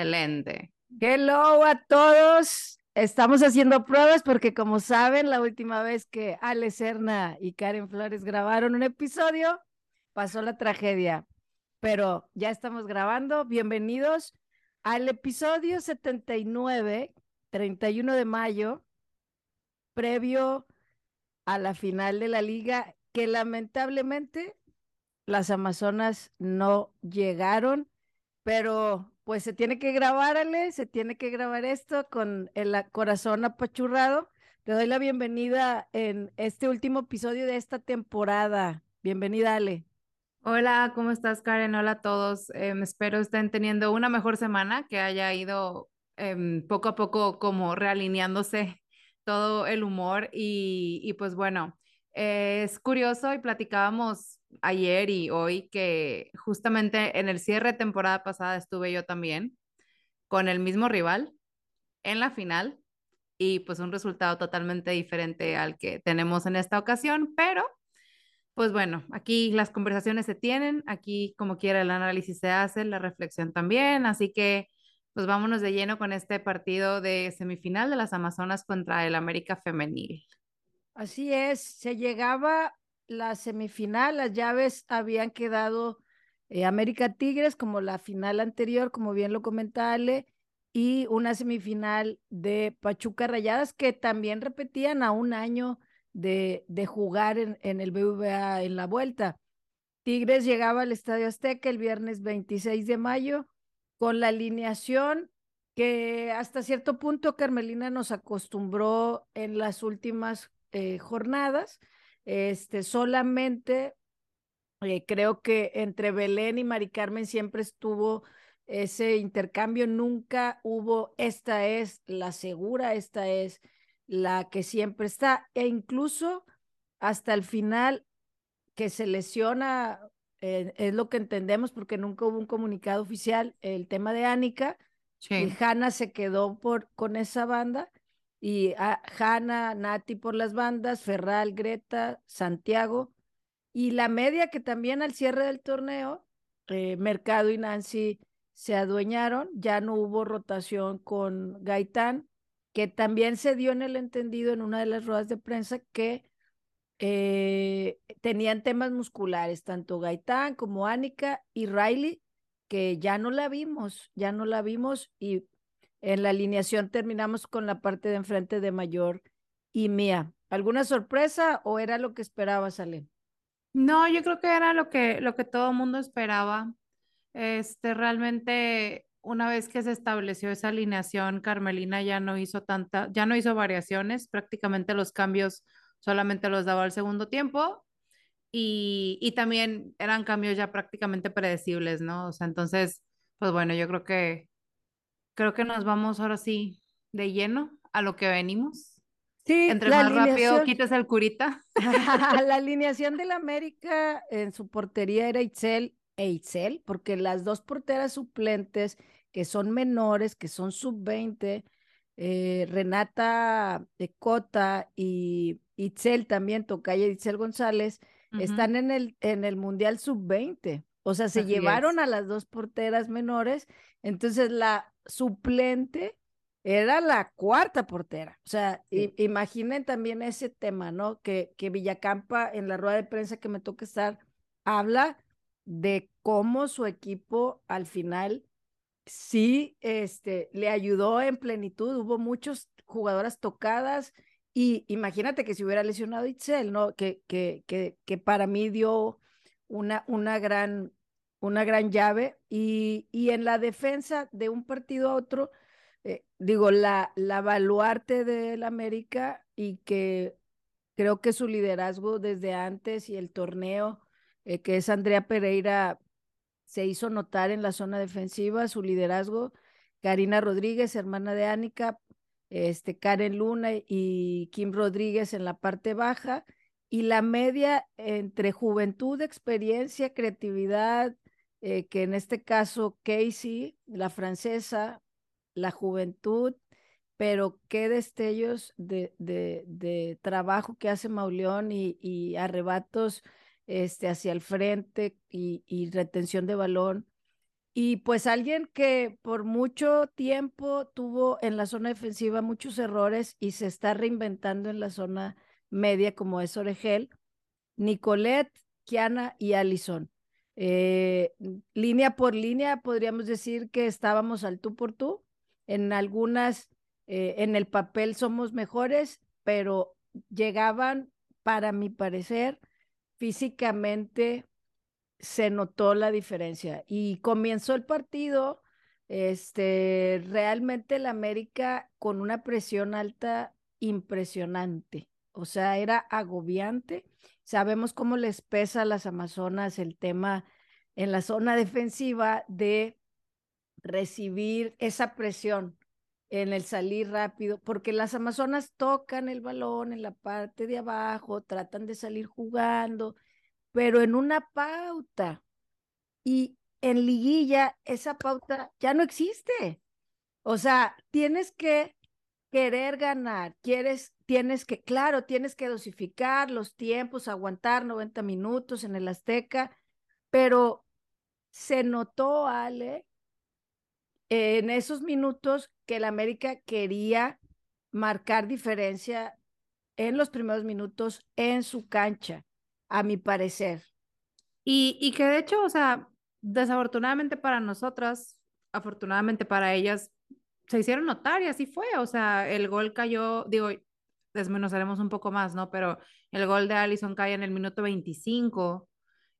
Excelente. Hello a todos. Estamos haciendo pruebas porque como saben, la última vez que Ale Serna y Karen Flores grabaron un episodio, pasó la tragedia. Pero ya estamos grabando. Bienvenidos al episodio 79, 31 de mayo, previo a la final de la liga, que lamentablemente las Amazonas no llegaron, pero pues se tiene que grabar, Ale, se tiene que grabar esto con el corazón apachurrado. Te doy la bienvenida en este último episodio de esta temporada. Bienvenida, Ale. Hola, ¿cómo estás, Karen? Hola a todos. Em, espero estén teniendo una mejor semana, que haya ido em, poco a poco como realineándose todo el humor y pues bueno, es curioso y platicábamos ayer y hoy que justamente en el cierre de temporada pasada estuve yo también con el mismo rival en la final y pues un resultado totalmente diferente al que tenemos en esta ocasión, pero pues bueno, aquí las conversaciones se tienen, aquí como quiera el análisis se hace, la reflexión también, así que pues vámonos de lleno con este partido de semifinal de las Amazonas contra el América Femenil. Así es, se llegaba la semifinal, las llaves habían quedado eh, América Tigres como la final anterior, como bien lo comentale, y una semifinal de Pachuca Rayadas que también repetían a un año de, de jugar en, en el BVA en la vuelta. Tigres llegaba al Estadio Azteca el viernes 26 de mayo con la alineación que hasta cierto punto Carmelina nos acostumbró en las últimas eh, jornadas este, solamente eh, creo que entre Belén y Mari Carmen siempre estuvo ese intercambio, nunca hubo, esta es la segura, esta es la que siempre está, e incluso hasta el final que se lesiona, eh, es lo que entendemos porque nunca hubo un comunicado oficial, el tema de Ánica, y Hanna se quedó por, con esa banda y a Hanna, Nati por las bandas, Ferral, Greta, Santiago, y la media que también al cierre del torneo, eh, Mercado y Nancy se adueñaron, ya no hubo rotación con Gaitán, que también se dio en el entendido en una de las ruedas de prensa que eh, tenían temas musculares, tanto Gaitán como Ánica y Riley, que ya no la vimos, ya no la vimos y en la alineación terminamos con la parte de enfrente de Mayor y Mía. ¿Alguna sorpresa o era lo que esperabas, Ale? No, yo creo que era lo que, lo que todo el mundo esperaba. Este, realmente, una vez que se estableció esa alineación, Carmelina ya no hizo tanta, ya no hizo variaciones, prácticamente los cambios solamente los daba al segundo tiempo y, y también eran cambios ya prácticamente predecibles, ¿no? O sea, entonces, pues bueno, yo creo que creo que nos vamos ahora sí de lleno a lo que venimos. Sí, entre más rápido quites el curita. la alineación del América en su portería era Itzel e Itzel, porque las dos porteras suplentes que son menores, que son sub-20, eh, Renata de Cota y Itzel también, Tocaya Itzel González, están en el, en el Mundial sub-20. O sea, se llevaron a las dos porteras menores. Entonces, la suplente era la cuarta portera. O sea, imaginen también ese tema, ¿no? Que, que Villacampa en la rueda de prensa que me toca estar habla de cómo su equipo al final sí este, le ayudó en plenitud. Hubo muchas jugadoras tocadas y imagínate que si hubiera lesionado Itzel, ¿no? Que, que, que, que para mí dio una, una gran una gran llave y, y en la defensa de un partido a otro, eh, digo, la, la baluarte del América y que creo que su liderazgo desde antes y el torneo, eh, que es Andrea Pereira, se hizo notar en la zona defensiva, su liderazgo, Karina Rodríguez, hermana de Ánica, este, Karen Luna y Kim Rodríguez en la parte baja, y la media entre juventud, experiencia, creatividad, eh, que en este caso Casey, la francesa, la juventud, pero qué destellos de, de, de trabajo que hace Mauleón y, y arrebatos este, hacia el frente y, y, retención de balón. Y pues alguien que por mucho tiempo tuvo en la zona defensiva muchos errores y se está reinventando en la zona media como es Oregel, Nicolette, Kiana y Allison. Eh, línea por línea podríamos decir que estábamos al tú por tú. En algunas, eh, en el papel somos mejores, pero llegaban, para mi parecer, físicamente se notó la diferencia. Y comenzó el partido, este, realmente el América con una presión alta impresionante. O sea, era agobiante. Sabemos cómo les pesa a las Amazonas el tema en la zona defensiva de recibir esa presión en el salir rápido, porque las Amazonas tocan el balón en la parte de abajo, tratan de salir jugando, pero en una pauta. Y en liguilla esa pauta ya no existe. O sea, tienes que querer ganar, quieres, tienes que, claro, tienes que dosificar los tiempos, aguantar 90 minutos en el Azteca, pero se notó, Ale, en esos minutos que el América quería marcar diferencia en los primeros minutos en su cancha a mi parecer. Y, y que de hecho, o sea, desafortunadamente para nosotras, afortunadamente para ellas, se hicieron notar y así fue. O sea, el gol cayó, digo, desmenuzaremos un poco más, ¿no? Pero el gol de Allison cae en el minuto 25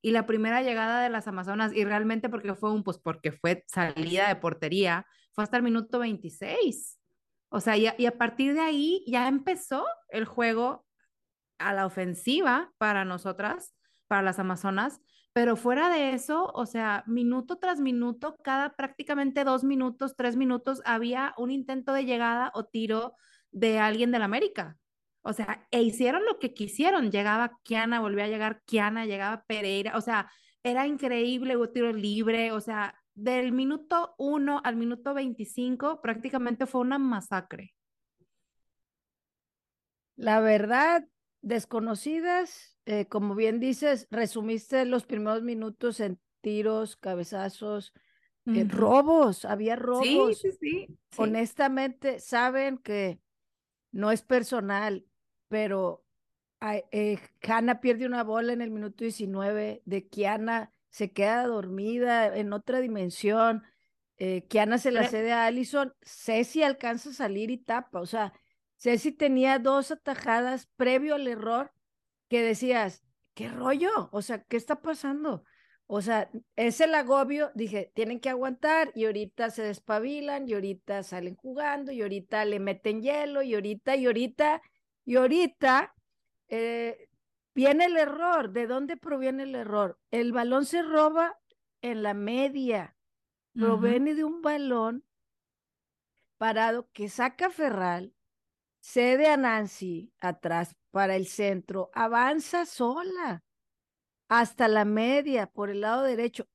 y la primera llegada de las Amazonas, y realmente porque fue un, pues porque fue salida de portería, fue hasta el minuto 26. O sea, y y a partir de ahí ya empezó el juego a la ofensiva para nosotras, para las Amazonas, pero fuera de eso, o sea, minuto tras minuto, cada prácticamente dos minutos, tres minutos, había un intento de llegada o tiro de alguien del América. O sea, e hicieron lo que quisieron. Llegaba Kiana, volvía a llegar Kiana, llegaba Pereira. O sea, era increíble, un tiro libre. O sea, del minuto uno al minuto 25 prácticamente fue una masacre. La verdad, desconocidas, eh, como bien dices, resumiste los primeros minutos en tiros, cabezazos, eh, robos, había robos. Sí, sí, sí, Honestamente, saben que no es personal, pero eh, Hanna pierde una bola en el minuto 19, de Kiana se queda dormida en otra dimensión, Kiana se la cede a Allison, Ceci alcanza a salir y tapa, o sea, Ceci tenía dos atajadas previo al error que decías, ¿qué rollo? O sea, ¿qué está pasando? O sea, es el agobio, dije, tienen que aguantar y ahorita se despabilan y ahorita salen jugando y ahorita le meten hielo y ahorita y ahorita y ahorita eh, viene el error. ¿De dónde proviene el error? El balón se roba en la media, proviene de un balón parado que saca Ferral, cede a Nancy atrás para el centro, avanza sola hasta la media por el lado derecho.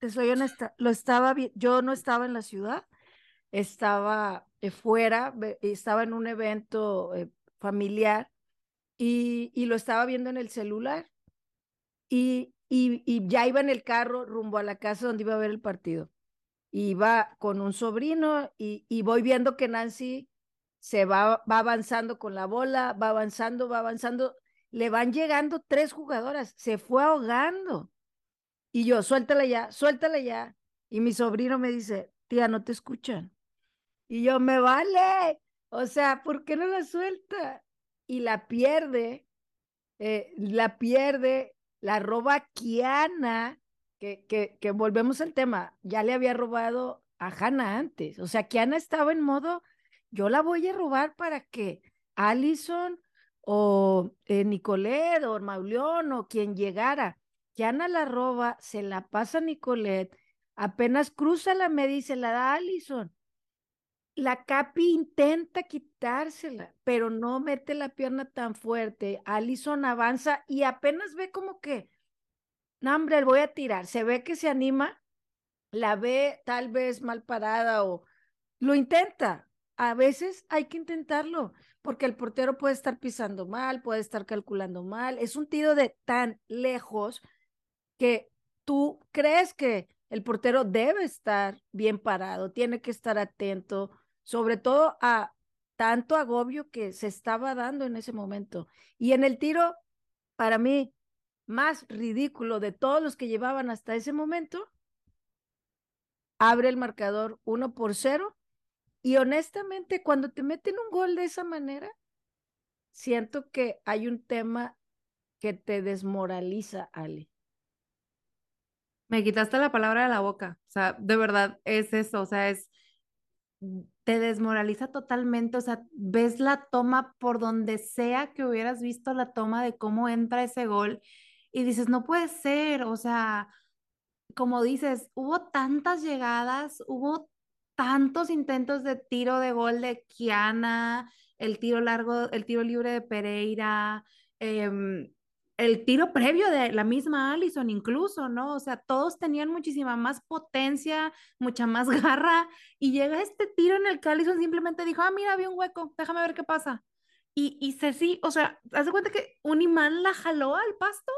Te soy honesta, lo estaba yo no estaba en la ciudad, estaba eh, fuera, estaba en un evento eh, familiar y, y, lo estaba viendo en el celular y, y, y ya iba en el carro rumbo a la casa donde iba a ver el partido. Iba con un sobrino y, y voy viendo que Nancy se va, va avanzando con la bola, va avanzando, va avanzando, le van llegando tres jugadoras, se fue ahogando. Y yo, suéltala ya, suéltala ya. Y mi sobrino me dice, tía, no te escuchan. Y yo, me vale. O sea, ¿por qué no la suelta? Y la pierde, eh, la pierde, la roba Kiana, que, que, que volvemos al tema, ya le había robado a Hannah antes. O sea, Kiana estaba en modo yo la voy a robar para que Allison o eh, Nicolette o Mauleón o quien llegara, que Ana la roba, se la pasa a Nicolette, apenas cruza la media y se la da a Allison. La Capi intenta quitársela, pero no mete la pierna tan fuerte. Allison avanza y apenas ve como que, no, hombre, voy a tirar. Se ve que se anima, la ve tal vez mal parada o lo intenta, a veces hay que intentarlo, porque el portero puede estar pisando mal, puede estar calculando mal. Es un tiro de tan lejos que tú crees que el portero debe estar bien parado, tiene que estar atento, sobre todo a tanto agobio que se estaba dando en ese momento. Y en el tiro, para mí, más ridículo de todos los que llevaban hasta ese momento, abre el marcador 1 por 0. Y honestamente, cuando te meten un gol de esa manera, siento que hay un tema que te desmoraliza, Ale. Me quitaste la palabra de la boca. O sea, de verdad es eso. O sea, es. Te desmoraliza totalmente. O sea, ves la toma por donde sea que hubieras visto la toma de cómo entra ese gol y dices, no puede ser. O sea, como dices, hubo tantas llegadas, hubo tantos intentos de tiro de gol de Kiana, el tiro largo, el tiro libre de Pereira, eh, el tiro previo de la misma Allison incluso, ¿no? O sea, todos tenían muchísima más potencia, mucha más garra, y llega este tiro en el que Allison simplemente dijo, ah, mira, había un hueco, déjame ver qué pasa. Y, y Ceci, o sea, haz de cuenta que un imán la jaló al pasto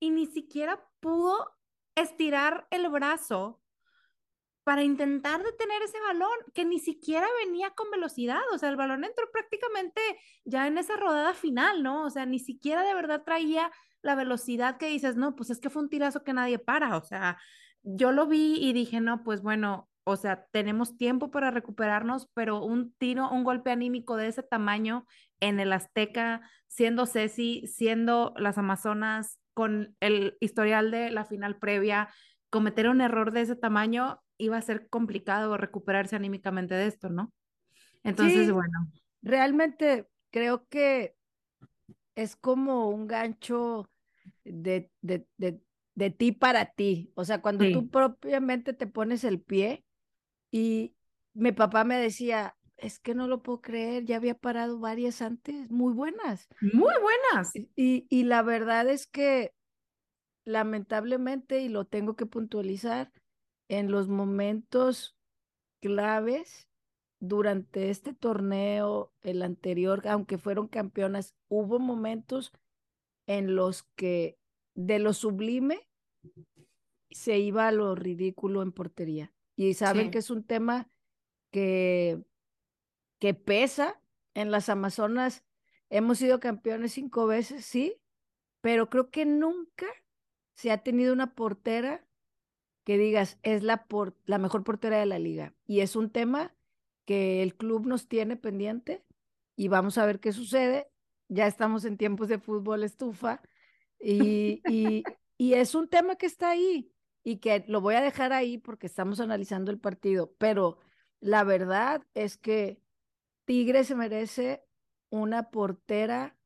y ni siquiera pudo estirar el brazo para intentar detener ese balón que ni siquiera venía con velocidad, o sea, el balón entró prácticamente ya en esa rodada final, ¿no? O sea, ni siquiera de verdad traía la velocidad que dices, no, pues es que fue un tirazo que nadie para, o sea, yo lo vi y dije, no, pues bueno, o sea, tenemos tiempo para recuperarnos, pero un tiro, un golpe anímico de ese tamaño en el Azteca, siendo Ceci, siendo las Amazonas, con el historial de la final previa, cometer un error de ese tamaño, iba a ser complicado recuperarse anímicamente de esto, ¿no? Entonces, bueno. Realmente creo que es como un gancho de, de, de, ti para ti. O sea, cuando tú propiamente te pones el pie y mi papá me decía, es que no lo puedo creer, ya había parado varias antes, muy buenas. Muy buenas. Y, y la verdad es que lamentablemente, y lo tengo que puntualizar, en los momentos claves durante este torneo, el anterior, aunque fueron campeonas, hubo momentos en los que de lo sublime se iba a lo ridículo en portería. Y saben que es un tema que, que pesa. En las Amazonas hemos sido campeones cinco veces, sí, pero creo que nunca se ha tenido una portera que digas, es la, por, la mejor portera de la liga. Y es un tema que el club nos tiene pendiente y vamos a ver qué sucede. Ya estamos en tiempos de fútbol estufa y, y, y es un tema que está ahí y que lo voy a dejar ahí porque estamos analizando el partido, pero la verdad es que Tigre se merece una portera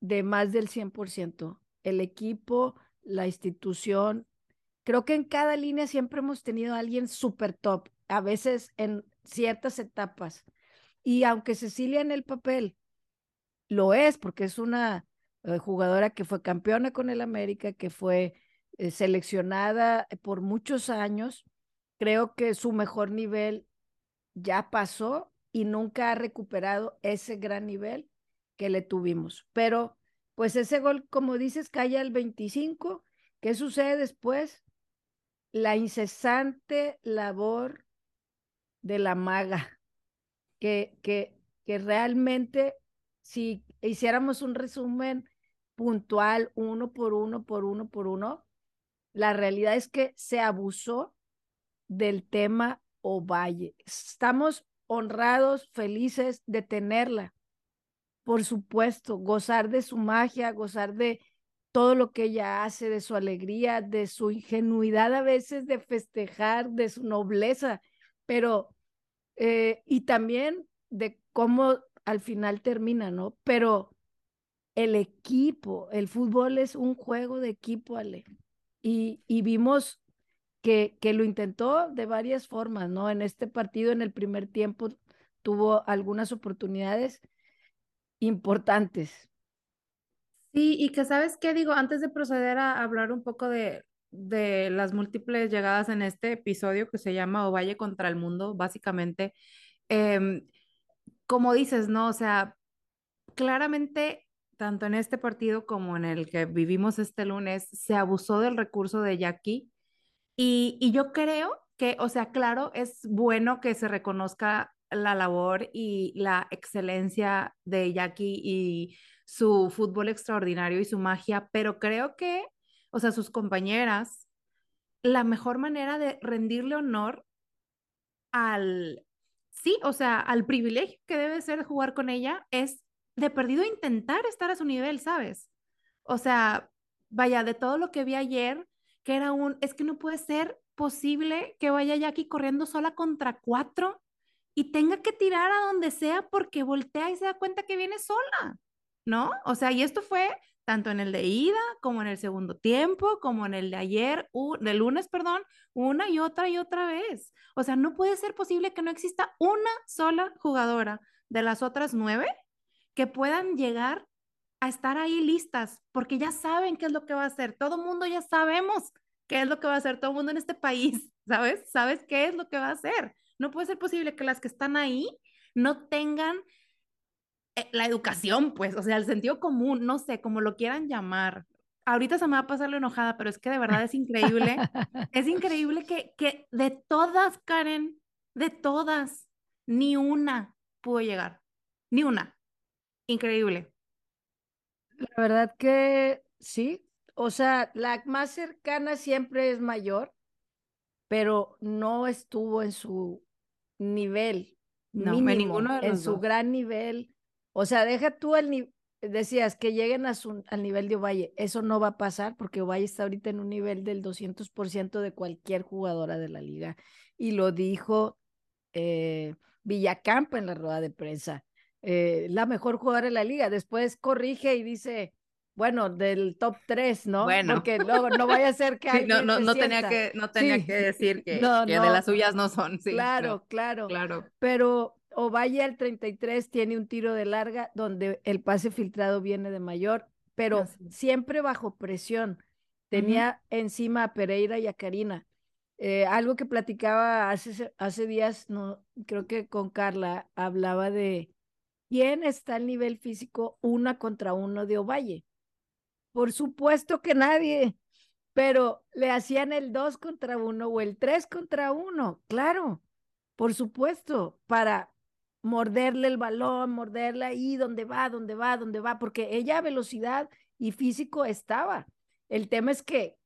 de más del 100%. El equipo, la institución, creo que en cada línea siempre hemos tenido a alguien súper top, a veces en ciertas etapas. Y aunque Cecilia en el papel lo es, porque es una eh, jugadora que fue campeona con el América, que fue eh, seleccionada por muchos años, creo que su mejor nivel ya pasó y nunca ha recuperado ese gran nivel que le tuvimos. Pero pues ese gol, como dices, cae al 25. ¿Qué sucede después? La incesante labor de la maga, que, que, que realmente si hiciéramos un resumen puntual, uno por uno, por uno, por uno, la realidad es que se abusó del tema Ovalle. Estamos honrados, felices de tenerla. Por supuesto, gozar de su magia, gozar de todo lo que ella hace, de su alegría, de su ingenuidad a veces de festejar, de su nobleza, pero, eh, y también de cómo al final termina, ¿no? Pero el equipo, el fútbol es un juego de equipo, Ale. Y, y vimos que, que lo intentó de varias formas, ¿no? En este partido, en el primer tiempo, tuvo algunas oportunidades importantes, Sí, y que sabes qué digo, antes de proceder a hablar un poco de, de las múltiples llegadas en este episodio que se llama Ovalle contra el mundo, básicamente, em, como dices, ¿no? O sea, claramente, tanto en este partido como en el que vivimos este lunes, se abusó del recurso de Jackie Y, y yo creo que, o sea, claro, es bueno que se reconozca la labor y la excelencia de Jackie y su fútbol extraordinario y su magia, pero creo que, o sea, sus compañeras, la mejor manera de rendirle honor al, sí, o sea, al privilegio que debe ser jugar con ella es de perdido intentar estar a su nivel, ¿sabes? O sea, vaya, de todo lo que vi ayer, que era un, es que no puede ser posible que vaya Jackie corriendo sola contra cuatro y tenga que tirar a donde sea porque voltea y se da cuenta que viene sola, ¿no? O sea, y esto fue tanto en el de ida como en el segundo tiempo, como en el de ayer, de lunes, perdón, una y otra y otra vez. O sea, no puede ser posible que no exista una sola jugadora de las otras nueve que puedan llegar a estar ahí listas, porque ya saben qué es lo que va a hacer. Todo mundo ya sabemos qué es lo que va a hacer, todo mundo en este país, ¿sabes? ¿Sabes qué es lo que va a hacer? No puede ser posible que las que están ahí no tengan la educación, pues, o sea, el sentido común, no sé, como lo quieran llamar. Ahorita se me va a pasar la enojada, pero es que de verdad es increíble. es increíble que, que de todas, Karen, de todas, ni una pudo llegar. Ni una. Increíble. La verdad que sí. O sea, la más cercana siempre es mayor, pero no estuvo en su nivel. No, mínimo, en ninguno de En su gran nivel o sea, deja tú el nivel, decías que lleguen a su, al nivel de Ovalle. Eso no va a pasar porque Ovalle está ahorita en un nivel del 200% de cualquier jugadora de la liga. Y lo dijo eh, Villacampa en la rueda de prensa. Eh, la mejor jugadora de la liga. Después corrige y dice, bueno, del top 3, ¿no? Bueno. Porque luego no vaya a ser que sí, no, no, no tenía que no tenía que decir que, de las suyas no son. Sí, claro, claro, claro. Pero Ovalle al 33 tiene un tiro de larga donde el pase filtrado viene de mayor, pero siempre bajo presión. Tenía encima a Pereira y a Karina. Eh, algo que platicaba hace, hace días, no, creo que con Carla, hablaba de quién está al nivel físico una contra uno de Ovalle. Por supuesto que nadie, pero le hacían el dos contra uno o el tres contra uno, claro, por supuesto, para morderle el balón, morderle ahí donde va, donde va, donde va, porque ella velocidad y físico estaba. El tema es que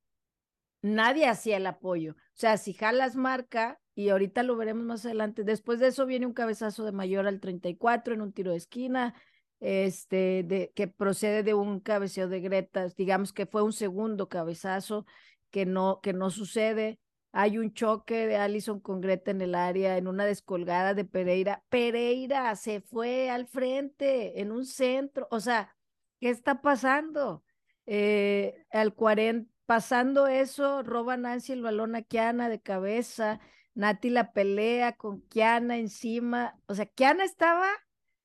nadie hacía el apoyo. O sea, si Jalas marca, y ahorita lo veremos más adelante, después de eso viene un cabezazo de mayor al 34 en un tiro de esquina, este, de, que procede de un cabeceo de Gretas, digamos que fue un segundo cabezazo que no, que no sucede hay un choque de Allison con Greta en el área, en una descolgada de Pereira. Pereira se fue al frente, en un centro. O sea, ¿qué está pasando? Eh, al 40, pasando eso, roba Nancy el balón a Kiana de cabeza. Nati la pelea con Kiana encima. O sea, Kiana estaba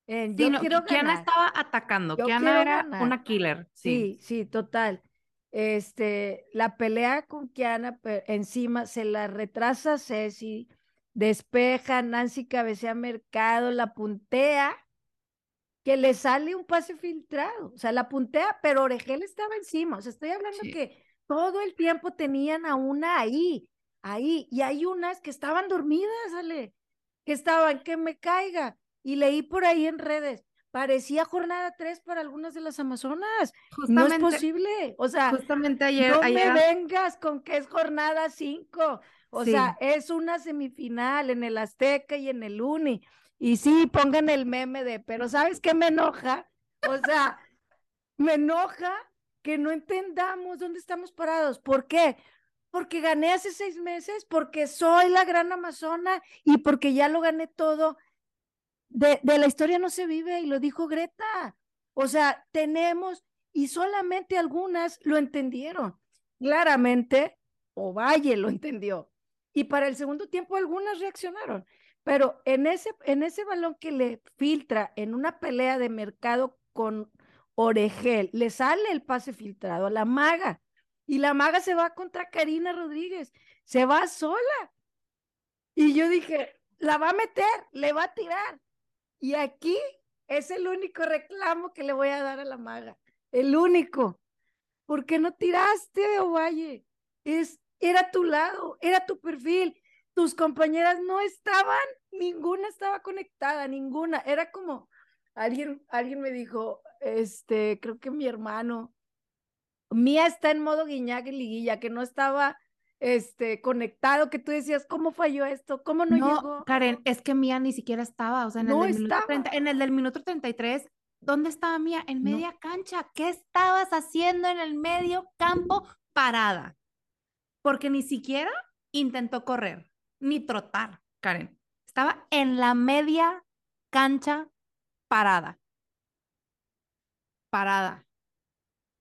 en. Yo quiero Kiana estaba atacando. Kiana era una killer. sí, sí, total este, la pelea con Kiana encima se la retrasa Ceci, despeja, Nancy cabecea mercado, la puntea, que le sale un pase filtrado, o sea, la puntea, pero Oregel estaba encima, o sea, estoy hablando que todo el tiempo tenían a una ahí, ahí, y hay unas que estaban dormidas, Ale, que estaban, que me caiga, y leí por ahí en redes, parecía jornada 3 para algunas de las Amazonas. no es posible. O sea, justamente ayer. No me vengas con que es jornada 5. O sea, es una semifinal en el Azteca y en el Uni. Y sí, pongan el meme de, pero ¿sabes qué me enoja? O sea, me enoja que no entendamos dónde estamos parados. ¿Por qué? Porque gané hace seis meses, porque soy la gran amazona y porque ya lo gané todo de, la historia no se vive y lo dijo Greta. O sea, tenemos y solamente algunas lo entendieron. Claramente, Ovalle lo entendió. Y para el segundo tiempo algunas reaccionaron. Pero en ese, en ese balón que le filtra en una pelea de mercado con Oregel, le sale el pase filtrado a la maga. Y la maga se va contra Karina Rodríguez. Se va sola. Y yo dije, la va a meter, le va a tirar. Y aquí es el único reclamo que le voy a dar a la maga. El único. ¿Por qué no tiraste, Ovalle? Es era tu lado, era tu perfil. Tus compañeras no estaban, ninguna estaba conectada, ninguna. Era como, alguien, alguien me dijo, este, creo que mi hermano, Mía está en modo guiñac y liguilla, que no estaba este, conectado, que tú decías, ¿cómo falló esto? ¿Cómo no, llegó? Karen, es que Mía ni siquiera estaba, o sea, en, el, del Minuto 30, en el del minuto 33, ¿dónde estaba Mía? En media cancha. ¿Qué estabas haciendo en el medio campo parada? Porque ni siquiera intentó correr, ni trotar, Karen. Estaba en la media cancha parada. Parada.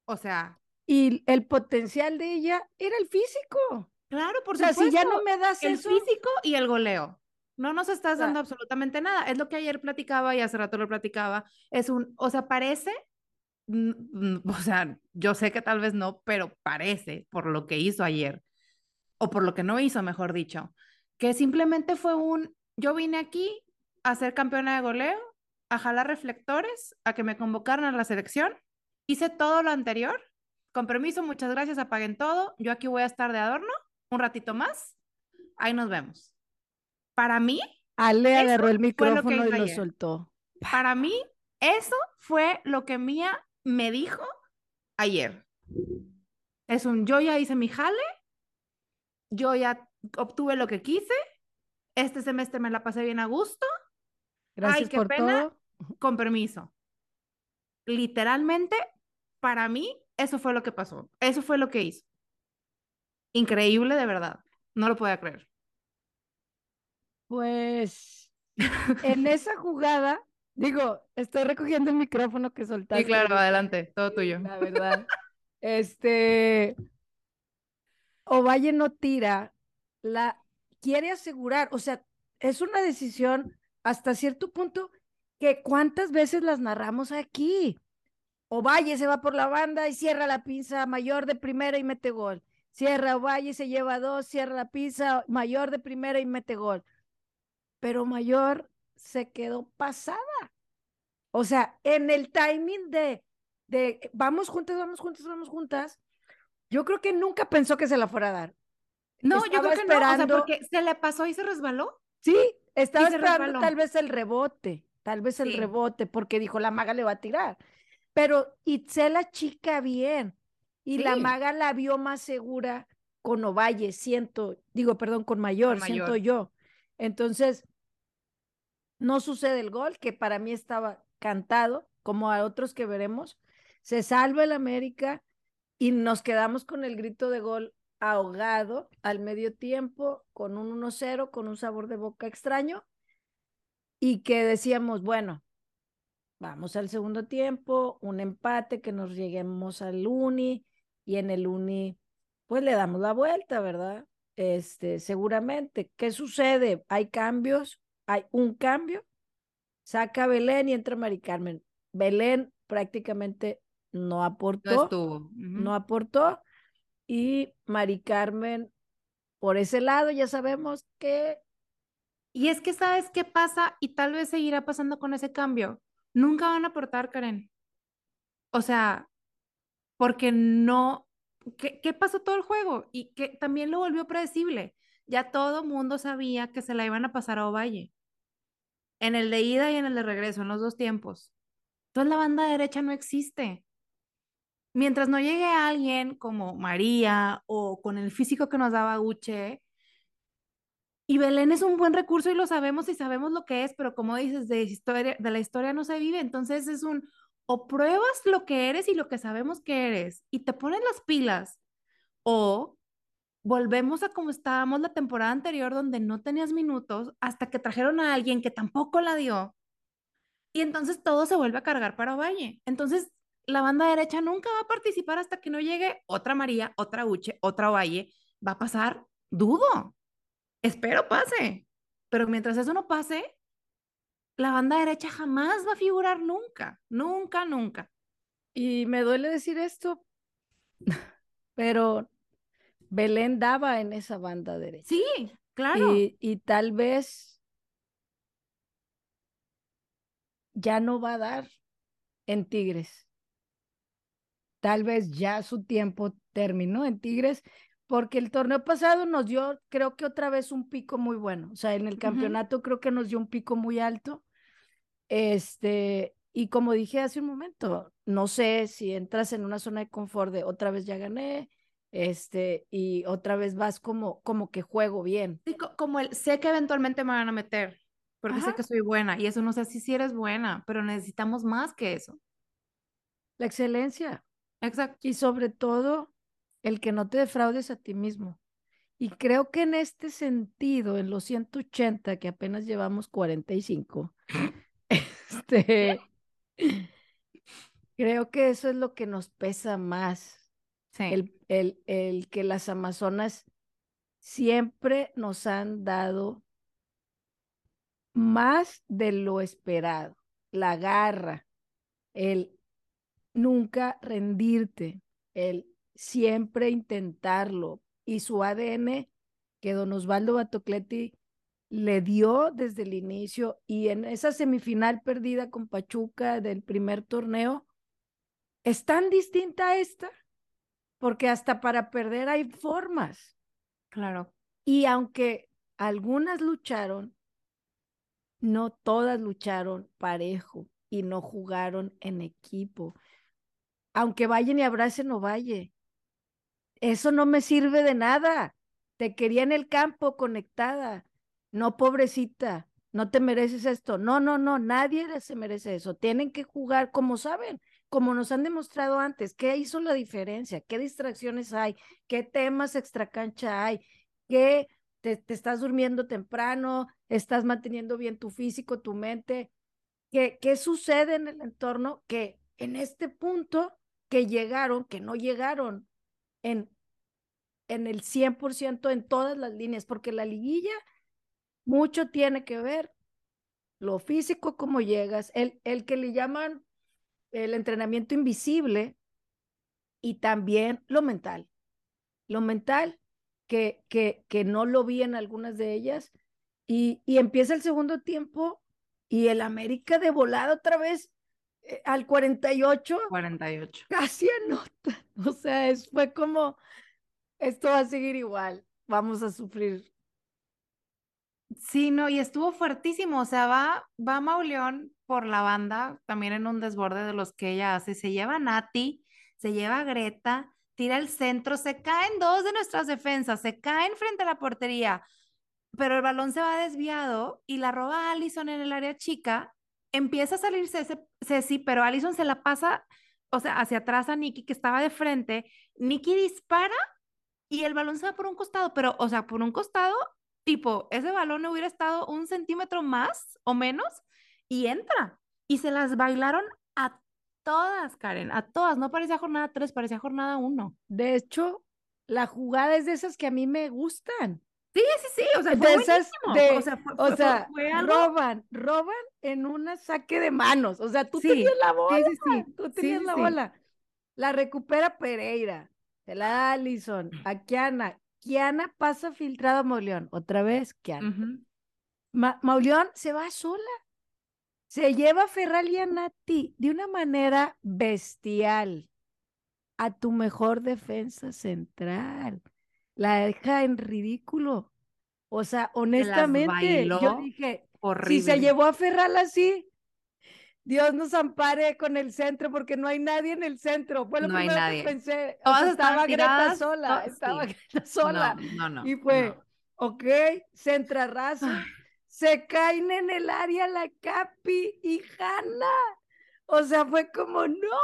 O sea. Y el potencial de ella era el físico. Claro, por o sea, si ya no me das el físico y el goleo. No nos estás dando absolutamente nada. Es lo que ayer platicaba y hace rato lo platicaba. Es un, o sea, parece, o sea, yo sé que tal vez no, pero parece por lo que hizo ayer, o por lo que no hizo, mejor dicho, que simplemente fue un, yo vine aquí a ser campeona de goleo, a jalar reflectores, a que me convocaran a la selección, hice todo lo anterior, con permiso, muchas gracias, apaguen todo, yo aquí voy a estar de adorno un ratito más, ahí nos vemos. Para mí, Ale agarró el micrófono y lo soltó. Para mí, eso fue lo que Mía me dijo ayer. Es un yo ya hice mi jale, yo ya obtuve lo que quise, este semestre me la pasé bien a gusto. Gracias Ay, qué por pena, con permiso. Literalmente, para mí, eso fue lo que pasó. Eso fue lo que hizo. Increíble, de verdad. No lo podía creer. Pues en esa jugada, digo, estoy recogiendo el micrófono que soltaste. Sí, claro, adelante, todo tuyo. La verdad. este, Ovalle no tira, la quiere asegurar, o sea, es una decisión hasta cierto punto que cuántas veces las narramos aquí. Ovalle se va por la banda y cierra la pinza mayor de primera y mete gol. Cierra Ovalle, se lleva dos, cierra la pinza mayor de primera y mete gol pero Mayor se quedó pasada. O sea, en el timing de, de vamos juntas, vamos juntas, vamos juntas, yo creo que nunca pensó que se la fuera a dar. No, yo creo que esperando... no, o sea, porque se le pasó y se resbaló. Sí, estaba esperando tal vez el rebote, tal vez el rebote, porque dijo, la maga le va a tirar. Pero la chica bien, y la maga la vio más segura con Ovalle, siento, digo, perdón, con mayor, siento yo. Entonces, no sucede el gol, que para mí estaba cantado, como a otros que veremos. Se salva el América y nos quedamos con el grito de gol ahogado al medio tiempo, con un 1-0, con un sabor de boca extraño, y que decíamos, bueno, vamos al segundo tiempo, un empate, que nos lleguemos al Uni, y en el Uni, pues le damos la vuelta, ¿verdad? Este, seguramente. ¿Qué sucede? Hay cambios, hay un cambio, saca a Belén y entra Mari Carmen. Belén prácticamente no aportó. No estuvo. No aportó. Y Mari Carmen, por ese lado, ya sabemos que. Y es que sabes qué pasa y tal vez seguirá pasando con ese cambio. Nunca van a aportar, Karen. O sea, porque no. ¿Qué, qué pasó todo el juego? Y que también lo volvió predecible. Ya todo mundo sabía que se la iban a pasar a Ovalle en el de ida y en el de regreso, en los dos tiempos. Entonces la banda derecha no existe. Mientras no llegue alguien como María o con el físico que nos daba Uche, y Belén es un buen recurso y lo sabemos y sabemos lo que es, pero como dices, de, la historia no se vive, entonces es un, o pruebas lo que eres y lo que sabemos que eres y te pones las pilas, o volvemos a como estábamos la temporada anterior donde no tenías minutos hasta que trajeron a alguien que tampoco la dio. Y entonces todo se vuelve a cargar para Valle. Entonces la banda derecha nunca va a participar hasta que no llegue otra María, otra Uche, otra Valle. Va a pasar, dudo. Espero pase. Pero mientras eso no pase, la banda derecha jamás va a figurar nunca, nunca, nunca. Y me duele decir esto, pero Belén daba en esa banda derecha. Sí, claro. Y, tal vez ya no va a dar en Tigres. Tal vez ya su tiempo terminó en Tigres porque el torneo pasado nos dio, creo que otra vez un pico muy bueno, o sea, en el campeonato creo que nos dio un pico muy alto. Este, y como dije hace un momento, no sé si entras en una zona de confort de otra vez ya gané, este, y otra vez vas como, como que juego bien. Sí, como el, sé que eventualmente me van a meter, porque sé que soy buena, y eso no sé si si eres buena, pero necesitamos más que eso. La excelencia. Exacto. Y sobre todo, el que no te defraudes a ti mismo. Y creo que en este sentido, en los 180, que apenas llevamos 45, este, creo que eso es lo que nos pesa más. El, el, el que las Amazonas siempre nos han dado más de lo esperado, la garra, el nunca rendirte, el siempre intentarlo. Y su ADN que don Osvaldo Batocletti le dio desde el inicio y en esa semifinal perdida con Pachuca del primer torneo, es tan distinta a esta, porque hasta para perder hay formas. Claro. Y aunque algunas lucharon, no todas lucharon parejo y no jugaron en equipo. Aunque vayan y abracen o valle, eso no me sirve de nada. Te quería en el campo conectada. No, pobrecita, no te mereces esto. No, no, no, nadie se merece eso. Tienen que jugar como saben, como nos han demostrado antes. ¿Qué hizo la diferencia? ¿Qué distracciones hay? ¿Qué temas extracancha hay? ¿Qué te, te estás durmiendo temprano? ¿Estás manteniendo bien tu físico, tu mente? ¿Qué, ¿Qué sucede en el entorno que en este punto que llegaron, que no llegaron en en el 100% en todas las líneas, porque la liguilla mucho tiene que ver lo físico, cómo llegas, el, el que le llaman el entrenamiento invisible y también lo mental. Lo mental, que, que, que no lo vi en algunas de ellas, y, y empieza el segundo tiempo y el América de volada otra vez al 48. 48. Casi anota. O sea, es, fue como, esto va a seguir igual, vamos a sufrir. Sí, no, y estuvo fuertísimo, o sea, va, va Mauleón por la banda, también en un desborde de los que ella hace, se lleva a Nati, se lleva a Greta, tira el centro, se caen dos de nuestras defensas, se caen frente a la portería, pero el balón se va desviado y la roba Allison en el área chica, empieza a salirse Ceci, pero Allison se la pasa, o sea, hacia atrás a Nikki que estaba de frente, Nikki dispara y el balón se va por un costado, pero, o sea, por un costado, tipo, ese balón hubiera estado un centímetro más o menos y entra. Y se las bailaron a todas, Karen, a todas. No parecía jornada 3, parecía jornada 1. De hecho, la jugada es de esas que a mí me gustan. Sí, sí, sí, o sea, fue o sea, o sea roban, roban en un saque de manos. O sea, tú tenías la bola, sí, sí, tú tenías la bola. La recupera Pereira se la da Allison, a Kiana. Kiana pasa filtrado a Mauleón. Otra vez, Kiana. Mauleón se va sola. Se lleva a Ferral y a Nati de una manera bestial a tu mejor defensa central. La deja en ridículo. O sea, honestamente, yo dije, si se llevó a Ferral así, Dios nos ampare con el centro porque no hay nadie en el centro. Fue lo no primero que pensé. estaba Greta sola, estaba Greta sola. No, no, y fue, ok, centra raza, se caen en el área la Capi y Hanna. O sea, fue como, no.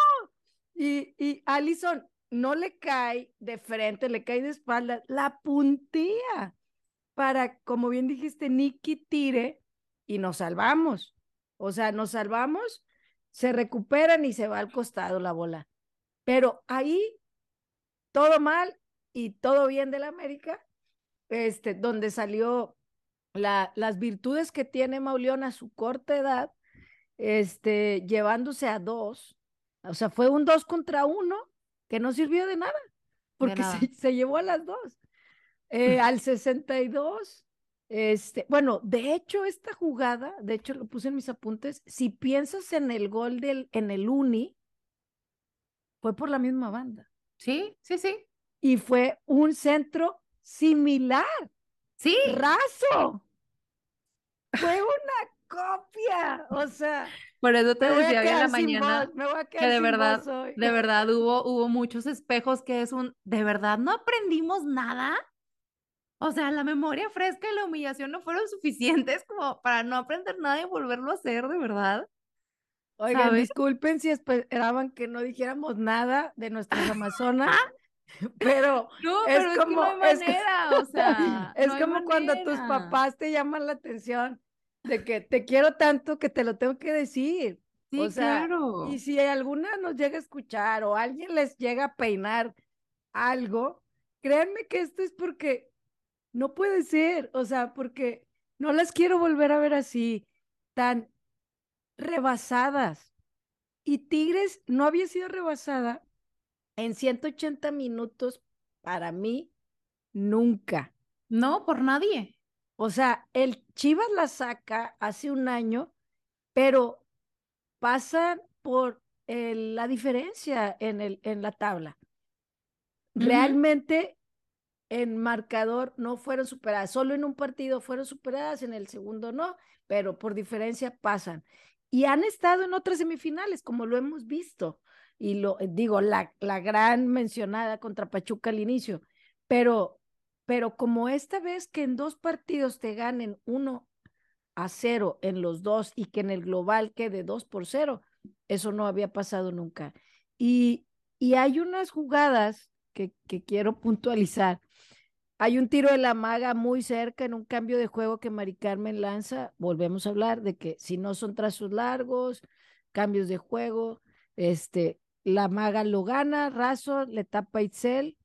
Y, y Allison no le cae de frente, le cae de espalda, la puntía para, como bien dijiste, Nicky tire y nos salvamos. O sea, nos salvamos, se recuperan y se va al costado la bola. Pero ahí todo mal y todo bien del América, este, donde salió la, las virtudes que tiene Mauleón a su corta edad, este, llevándose a dos. O sea, fue un dos contra uno que no sirvió de nada, porque Se, llevó a las dos. Eh, al 62, este, bueno, de hecho, esta jugada, de hecho lo puse en mis apuntes, si piensas en el gol del, en el Uni, fue por la misma banda. Sí, sí, sí. y fue un centro similar. Sí. Raso. Fue una copia. O sea. Por eso te decía hoy en la mañana voz, me voy a que de verdad, de verdad hubo, hubo muchos espejos que es un, ¿de verdad no aprendimos nada? O sea, la memoria fresca y la humillación no fueron suficientes como para no aprender nada y volverlo a hacer, de verdad. Oigan, ¿sabes? disculpen si esperaban que no dijéramos nada de nuestras amazonas, pero No, Es pero es, como- que no hay es que- manera, o sea, es no como cuando tus papás te llaman la atención de que te quiero tanto que te lo tengo que decir. Sí, o sea, claro. Y si alguna nos llega a escuchar o alguien les llega a peinar algo, créanme que esto es porque no puede ser, o sea, porque no las quiero volver a ver así, tan rebasadas. Y Tigres no había sido rebasada en 180 minutos para mí nunca. No, por nadie. O sea, el Chivas la saca hace un año, pero pasan por la diferencia en, el, en la tabla. Realmente en marcador no fueron superadas, solo en un partido fueron superadas, en el segundo no, pero por diferencia pasan. Y han estado en otras semifinales, como lo hemos visto. Y lo digo, la, la gran mencionada contra Pachuca al inicio, pero, pero como esta vez que en dos partidos te ganen uno a cero en los dos y que en el global quede dos por cero, eso no había pasado nunca. Y, y hay unas jugadas que, que quiero puntualizar. Hay un tiro de la maga muy cerca en un cambio de juego que Mari Carmen lanza. Volvemos a hablar de que si no son trazos largos, cambios de juego, este, la maga lo gana, Razo le tapa Itzel,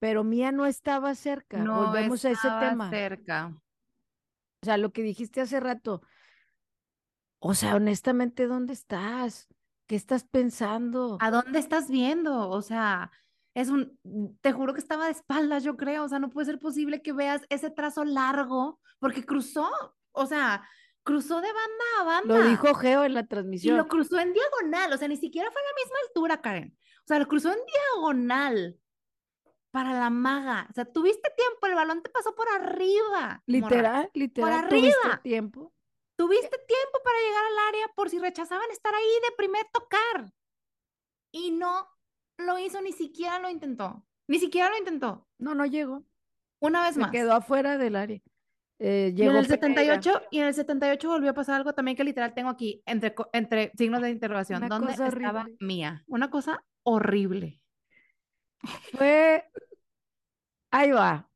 pero Mía no estaba cerca. No Volvemos a ese tema. cerca. O sea, lo que dijiste hace rato. O sea, honestamente, ¿dónde estás? ¿Qué estás pensando? ¿A dónde estás viendo? O sea, es un, te juro que estaba de espaldas, yo creo. O sea, no puede ser posible que veas ese trazo largo, porque cruzó, o sea, cruzó de banda a banda. Lo dijo Geo en la Y transmisión. lo cruzó en diagonal, o sea, ni siquiera fue a la misma altura, Karen. O sea, lo cruzó en diagonal para la maga. O sea, tuviste tiempo, el balón te pasó por arriba. morra. Literal, literal, tuviste tiempo. Tuviste tiempo para llegar al área por si rechazaban estar ahí de primer tocar. Y no lo hizo, ni siquiera lo intentó. Ni siquiera lo intentó. No, no llegó. Una vez Se más. quedó afuera del área. Eh, Y en llegó el Pereira. 78, y en el 78 volvió a pasar algo también que literal tengo aquí entre, entre signos de interrogación. Una ¿Dónde estaba horrible. Mía? Una cosa horrible. Fue. Ahí va.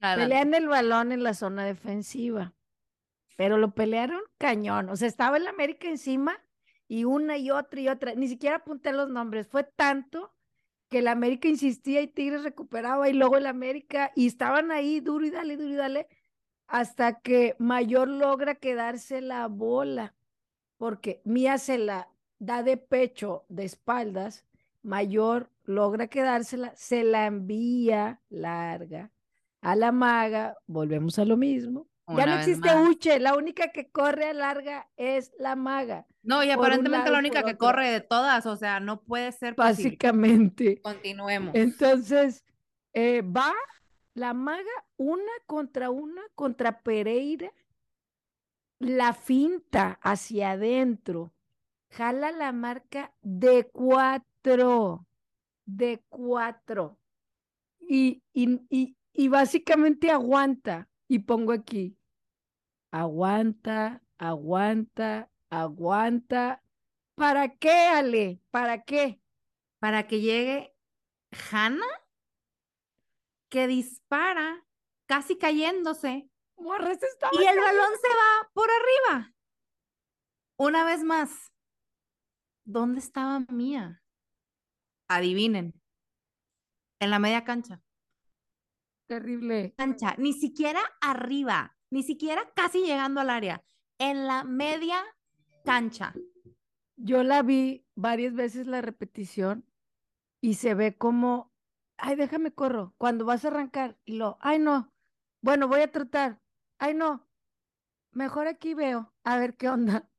Pelean el balón en la zona defensiva. Pero lo pelearon cañón. O sea, estaba el América encima y una y otra y otra. Ni siquiera apunté los nombres. Fue tanto que el América insistía y Tigres recuperaba y luego el América y estaban ahí duro y dale, duro y dale hasta que Mayor logra quedarse la bola porque Mía se la da de pecho, de espaldas, Mayor logra quedársela, se la envía larga a la maga, volvemos a lo mismo. ya no existe más. Uche, la única que corre a larga es la maga, No, y aparentemente lado la única que corre de todas, o sea, no puede ser posible. básicamente. Continuemos. Entonces, eh, va la maga una contra una contra Pereira, la finta hacia adentro, jala la marca de cuatro, de cuatro, y, y, y, y básicamente aguanta, y pongo aquí, aguanta, aguanta, aguanta. ¿Para qué, Ale? ¿Para qué? Para que llegue Hanna, que dispara, casi cayéndose, y el balón se va por arriba. Una vez más, ¿dónde estaba Mía? Adivinen. En la media cancha. terrible. Cancha, ni siquiera arriba, ni siquiera casi llegando al área. En la media cancha. Yo la vi varias veces la repetición y se ve como, ay, déjame corro, cuando vas a arrancar y lo, ay, no, bueno, voy a tratar, ay, no, mejor aquí veo, a ver qué onda.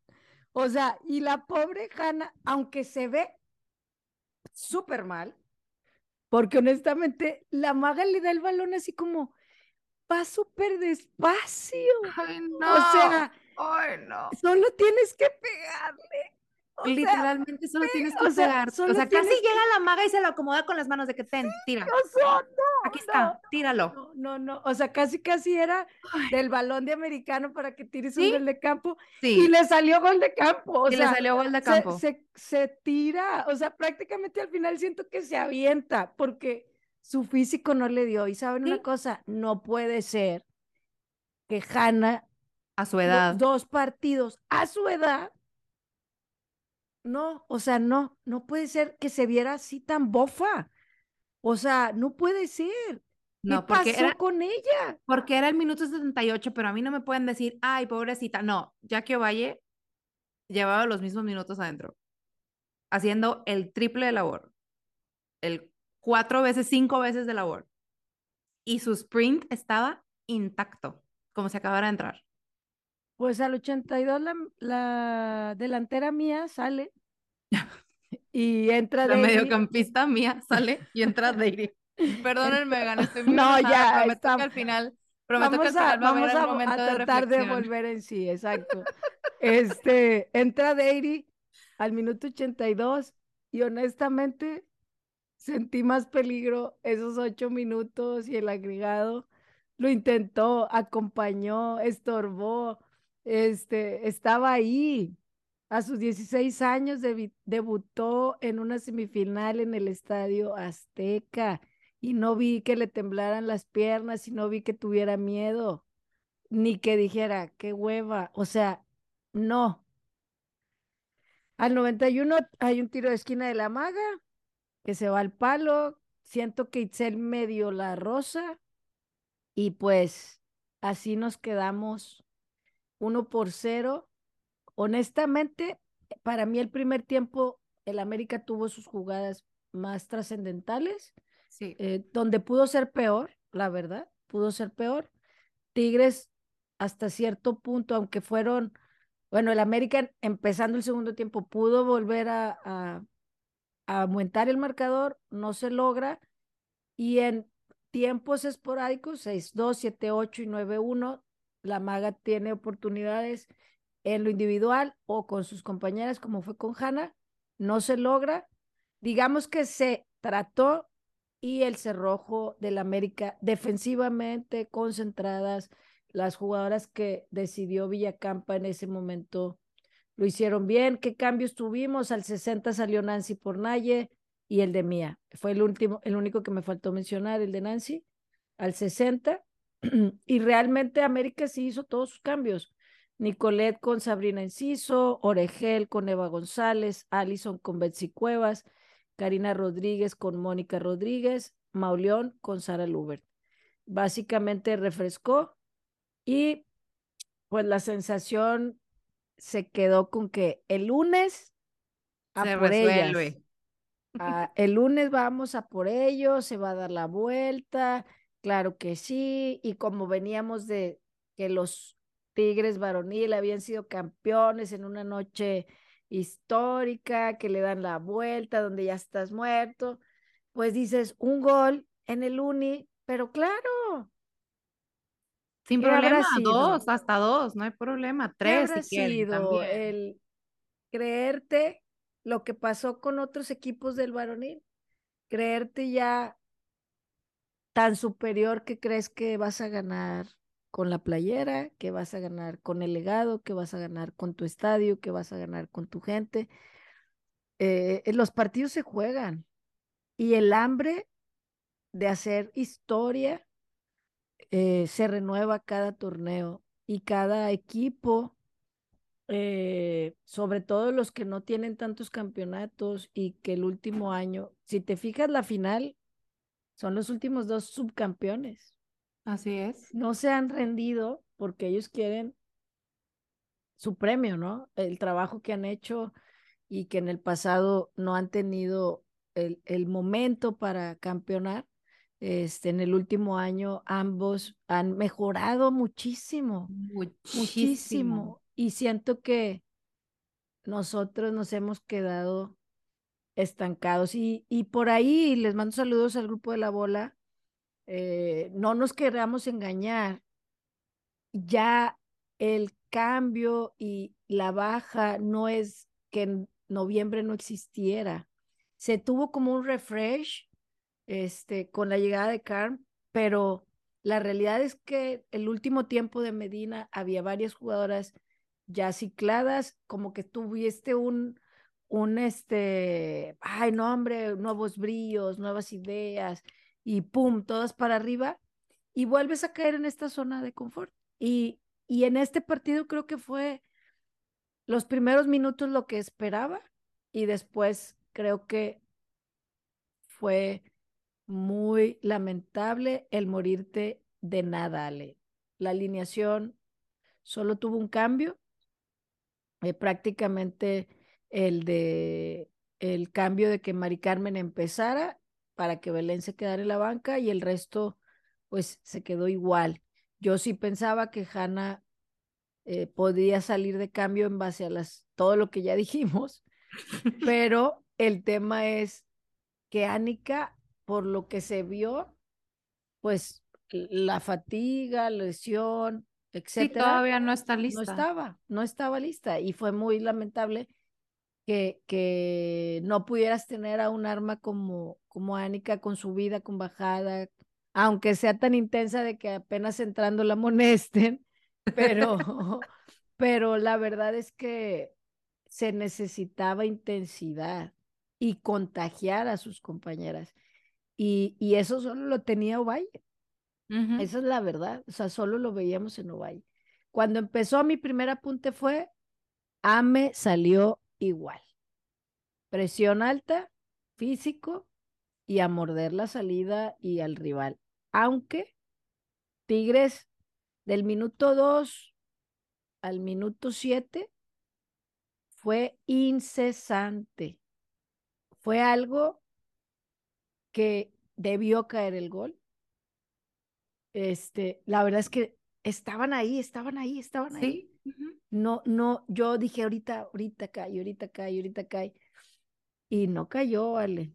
O sea, y la pobre Hanna, aunque se ve súper mal, porque honestamente la maga le da el balón así como, va súper despacio. Ay, no. O sea, Ay, no. solo tienes que pegarle. O sea, Literalmente solo tienes que o sea, pegar. solo o sea, casi tienes llega la maga y se lo acomoda con las manos de que ten, tira. o sea, no, Aquí está, tíralo. No, no, no. O sea, casi, casi era Ay. del balón de americano para que tires un ¿Sí? gol de campo. Sí, Y le salió gol de campo. O y sea, le salió gol de se- campo. Se, se tira. O sea, prácticamente al final siento que se avienta porque su físico no le dio. Y saben una Sí. cosa, no puede ser que Hanna, A su edad. dos partidos a su edad, no, o sea, no, no puede ser que se viera así tan bofa. O sea, no puede ser. ¿Qué No, porque pasó era, con ella? porque era el minuto 78, pero a mí no me pueden decir, ay, pobrecita. No, Jackie Ovalle llevaba los mismos minutos adentro, haciendo el triple de labor, el cuatro veces, cinco veces de labor. Y su sprint estaba intacto, como si acabara de entrar. Pues al 82 la, la delantera mía sale y entra La mediocampista mía sale y entra Deiri. Perdónenme, Megan, estoy muy No, ya, prometo que al final, prometo que al Vamos a, final va a vamos el a, momento a de tratar de reflexión. volver en sí, exacto. Este, entra Deiri al minuto 82 y honestamente sentí más peligro esos ocho minutos y el agregado. Lo intentó, acompañó, estorbó, este, estaba ahí. A sus 16 años debutó en una semifinal en el Estadio Azteca y no vi que le temblaran las piernas y no vi que tuviera miedo, ni que dijera, qué hueva. O sea, no. Al 91 hay un tiro de esquina de la maga que se va al palo. Siento que Itzel medio la rosa y pues así nos quedamos uno por cero. Honestamente, para mí el primer tiempo, el América tuvo sus jugadas más trascendentales, Sí, eh, donde pudo ser peor, la verdad, pudo ser peor. Tigres hasta cierto punto, aunque fueron, bueno, el América empezando el segundo tiempo pudo volver a, a, a aumentar el marcador, no se logra, y en tiempos esporádicos, 6-2, 7-8 y 9-1, la maga tiene oportunidades en lo individual o con sus compañeras, como fue con Hanna, no se logra. Digamos que se trató y el cerrojo del América defensivamente concentradas, las jugadoras que decidió Villacampa en ese momento lo hicieron bien. ¿Qué cambios tuvimos? Al 60 salió Nancy por Naye y el de Mía. Fue el último, el único que me faltó mencionar, el de Nancy, al 60. y realmente América sí hizo todos sus cambios. Nicolet con Sabrina Enciso, Oregel con Eva González, Allison con Betsy Cuevas, Karina Rodríguez con Mónica Rodríguez, Mauleón con Sara Lubert. Básicamente refrescó y pues la sensación se quedó con que el lunes a se por ellas. resuelve. Ah, el lunes vamos a por ellos, se va a dar la vuelta, claro que sí, y como veníamos de que los Tigres varonil habían sido campeones en una noche histórica, que le dan la vuelta donde ya estás muerto, pues dices un gol en el uni, pero claro, Sin ¿Qué habrá problema, dos, hasta dos, no hay problema. ¿qué Tres habrá si quieren sido también. el creerte lo que pasó con otros equipos del varonil? Creerte ya tan superior que crees que vas a ganar con la playera, que vas a ganar con el legado, que vas a ganar con tu estadio, que vas a ganar con tu gente. Eh, los partidos se juegan y el hambre de hacer historia eh, se renueva cada torneo y cada equipo, eh, sobre todo los que no tienen tantos campeonatos y que el último año, si te fijas la final, son los últimos dos subcampeones. Así es. No se han rendido porque ellos quieren su premio, ¿no? El trabajo que han hecho y que en el pasado no han tenido el, el momento para campeonar. Este, en el último año ambos han mejorado muchísimo, Muchísimo. muchísimo. Y siento que nosotros nos hemos quedado estancados. Y, y por ahí les mando saludos al grupo de la bola. Eh, no nos queramos engañar. Ya el cambio y la baja no es que en noviembre no existiera. Se tuvo como un refresh este, con la llegada de Carm, pero la realidad es que el último tiempo de Medina había varias jugadoras ya cicladas, como que tuviste un, un este, ay, no, hombre, nuevos brillos, nuevas ideas, y pum, todas para arriba, y vuelves a caer en esta zona de confort. Y, y en este partido creo que fue los primeros minutos lo que esperaba, y después creo que fue muy lamentable el morirte de nada, Ale. La alineación solo tuvo un cambio, eh, prácticamente el de el cambio de que Mari Carmen empezara para que Belén se quedara en la banca y el resto pues se quedó igual. Yo sí pensaba que Hanna eh, podía salir de cambio en base a las todo lo que ya dijimos, pero el tema es que Anika, por lo que se vio, pues la fatiga, lesión, etcétera. todavía no está lista. No estaba, no estaba lista y fue muy lamentable que, que no pudieras tener a un arma como, como Anika con su vida, con bajada, aunque sea tan intensa de que apenas entrando la monesten, pero, pero la verdad es que se necesitaba intensidad y contagiar a sus compañeras. Y, y eso solo lo tenía Ovalle. Esa es la verdad. O sea, solo lo veíamos en Ovalle. Cuando empezó mi primer apunte fue, Ame salió igual. Presión alta, físico y a morder la salida y al rival. Aunque Tigres del minuto 2 al minuto 7 fue incesante. Fue algo que debió caer el gol. Este, la verdad es que estaban ahí, estaban ahí, estaban ahí. No, no, yo dije ahorita, ahorita cae, ahorita cae, ahorita cae. Y no cayó, Ale.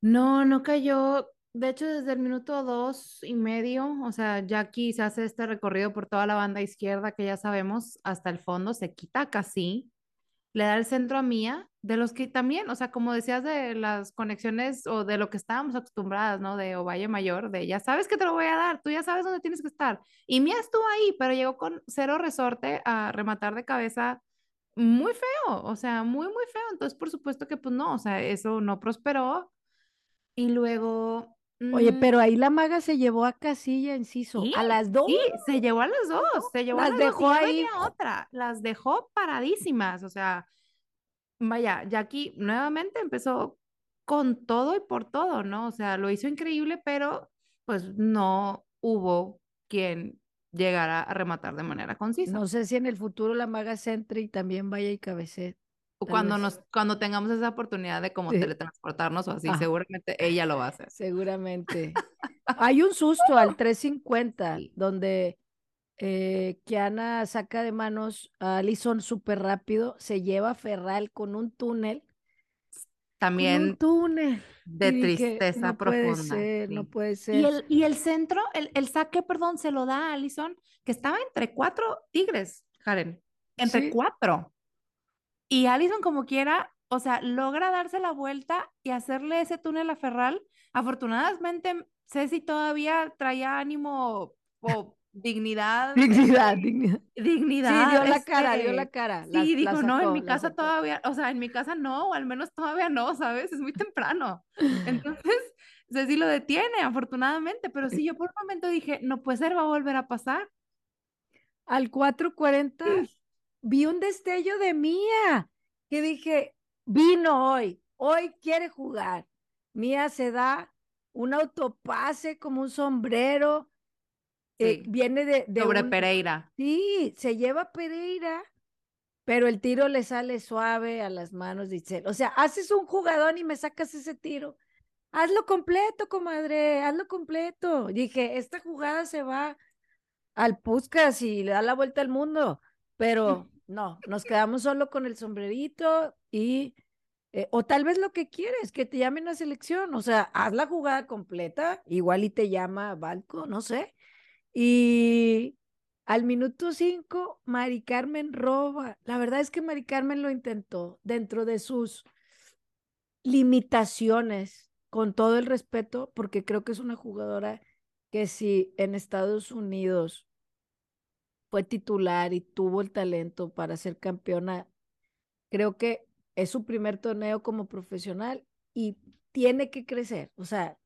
No, no cayó. De hecho, desde el minuto dos y medio, o sea, ya aquí se hace este recorrido por toda la banda izquierda que ya sabemos hasta el fondo, se quita casi, le da el centro a Mía, de los que también, o sea, como decías de las conexiones o de lo que estábamos acostumbradas, ¿no? De Ovalle Mayor, de ya sabes que te lo voy a dar, tú ya sabes dónde tienes que estar. Y Mía estuvo ahí, pero llegó con cero resorte a rematar de cabeza muy feo, o sea, muy, muy feo. Entonces, por supuesto que pues no, o sea, eso no prosperó. Y luego... Oye, mm, pero ahí la maga se llevó a Casilla, Enciso, a las dos. Sí, se llevó a las dos, se llevó las a las dejó dos, ahí. otra, las dejó paradísimas, o sea, vaya, Jackie nuevamente empezó con todo y por todo, ¿no? O sea, lo hizo increíble, pero pues no hubo quien llegara a rematar de manera concisa. No sé si en el futuro la maga centre y también vaya y cabece. O cuando, nos, cuando tengamos esa oportunidad de como teletransportarnos o así, seguramente ella lo va a hacer. Seguramente. Hay un susto al 350 donde eh, Kiana saca de manos a Alison súper rápido, se lleva a Ferral con un túnel. También un túnel. de tristeza no profunda. Puede ser, No puede ser. Y el, y el centro, el, el, saque, perdón, se lo da a Alison, que estaba entre cuatro tigres, Karen. Entre Sí. cuatro. Y Alison, como quiera, o sea, logra darse la vuelta y hacerle ese túnel a Ferral. Afortunadamente, Ceci todavía traía ánimo o dignidad. Dignidad, dignidad. dignidad. Sí, dio la cara, dio este, la cara. Sí, la- la dijo, no, en sacó, mi la casa sacó". todavía, o sea, en mi casa no, o al menos todavía no, ¿sabes? Es muy temprano. Entonces, Ceci lo detiene, afortunadamente, pero sí, yo por un momento dije, no puede ser, va a volver a pasar. Al 4:40 vi un destello de Mía, que dije, vino hoy, hoy quiere jugar. Mía se da un autopase como un sombrero, eh, viene de, de Sobre un- Pereira. Sí, se lleva Pereira, pero el tiro le sale suave a las manos de Itzel. O sea, haces un jugadón y me sacas ese tiro. Hazlo completo, comadre, hazlo completo. Dije, esta jugada se va al Puskas y le da la vuelta al mundo, pero no, nos quedamos solo con el sombrerito y Eh, o tal vez lo que quieres, que te llamen a selección, o sea, haz la jugada completa, igual y te llama Balco, no sé. Y al minuto cinco, Mari Carmen roba. La verdad es que Mari Carmen lo intentó dentro de sus limitaciones, con todo el respeto, porque creo que es una jugadora que si en Estados Unidos fue titular y tuvo el talento para ser campeona, creo que es su primer torneo como profesional y tiene que crecer. O sea,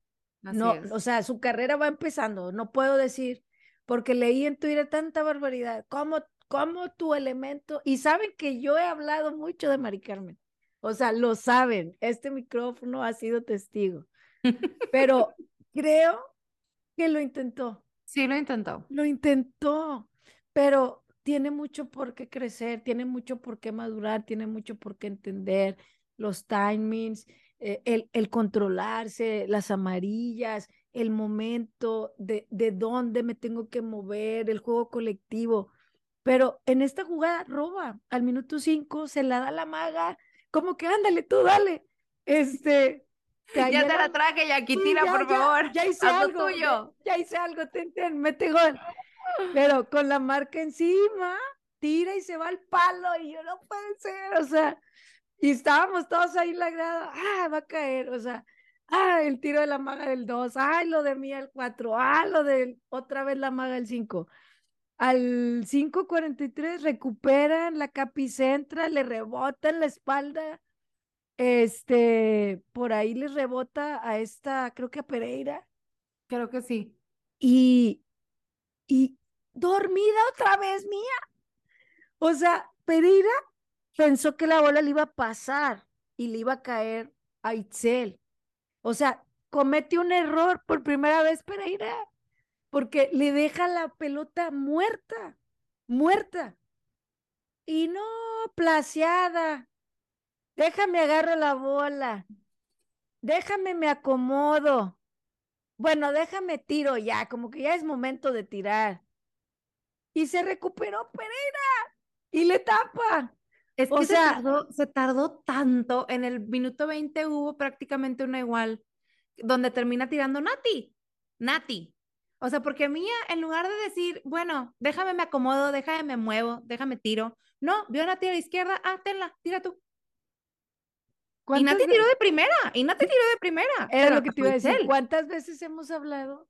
no, o sea, su carrera va empezando. No puedo decir, porque leí en Twitter tanta barbaridad, como, como tu elemento, y saben que yo he hablado mucho de Mari Carmen. O sea, lo saben, este micrófono ha sido testigo. Pero creo que lo intentó. Sí, lo intentó. Lo intentó, pero tiene mucho por qué crecer, tiene mucho por qué madurar, tiene mucho por qué entender los timings, eh, el, el, controlarse, las amarillas, el momento de, de dónde me tengo que mover, el juego colectivo. Pero en esta jugada roba, al minuto cinco se la da la maga, como que ándale, tú dale. Este, ya te la traje y aquí tira, por favor. Ya hice algo. Tuyo. Ya, hice algo, ten, ten, mete gol. Pero con la marca encima, tira y se va al palo y yo no puede ser, o sea, y estábamos todos ahí en la grada, ah, va a caer, o sea, ah, el tiro de la maga del 2, ah, lo de mí el 4, ah, lo de otra vez la maga del 5. Al 5.43 recuperan la capicentra, le rebotan la espalda, este, por ahí les rebota a esta, creo que a Pereira. Creo que sí. Y, y dormida otra vez mía. O sea, Pereira pensó que la bola le iba a pasar y le iba a caer a Itzel. O sea, comete un error por primera vez Pereira, porque le deja la pelota muerta, muerta. Y no, placeada, Déjame agarro la bola. Déjame me acomodo. Bueno, déjame tiro ya, como que ya es momento de tirar. Y se recuperó Pereira y le tapa. Es que se, tardó, se tardó tanto. En el minuto 20 hubo prácticamente una igual, donde termina tirando Nati. Nati. O sea, porque Mía, en lugar de decir, bueno, déjame me acomodo, déjame me muevo, déjame tiro, no, vio a Nati a la izquierda, ah, tenla, tira tú. Y Nati tiró de primera, y Nati tiró de primera. Era lo que te iba a decir. ¿Cuántas veces hemos hablado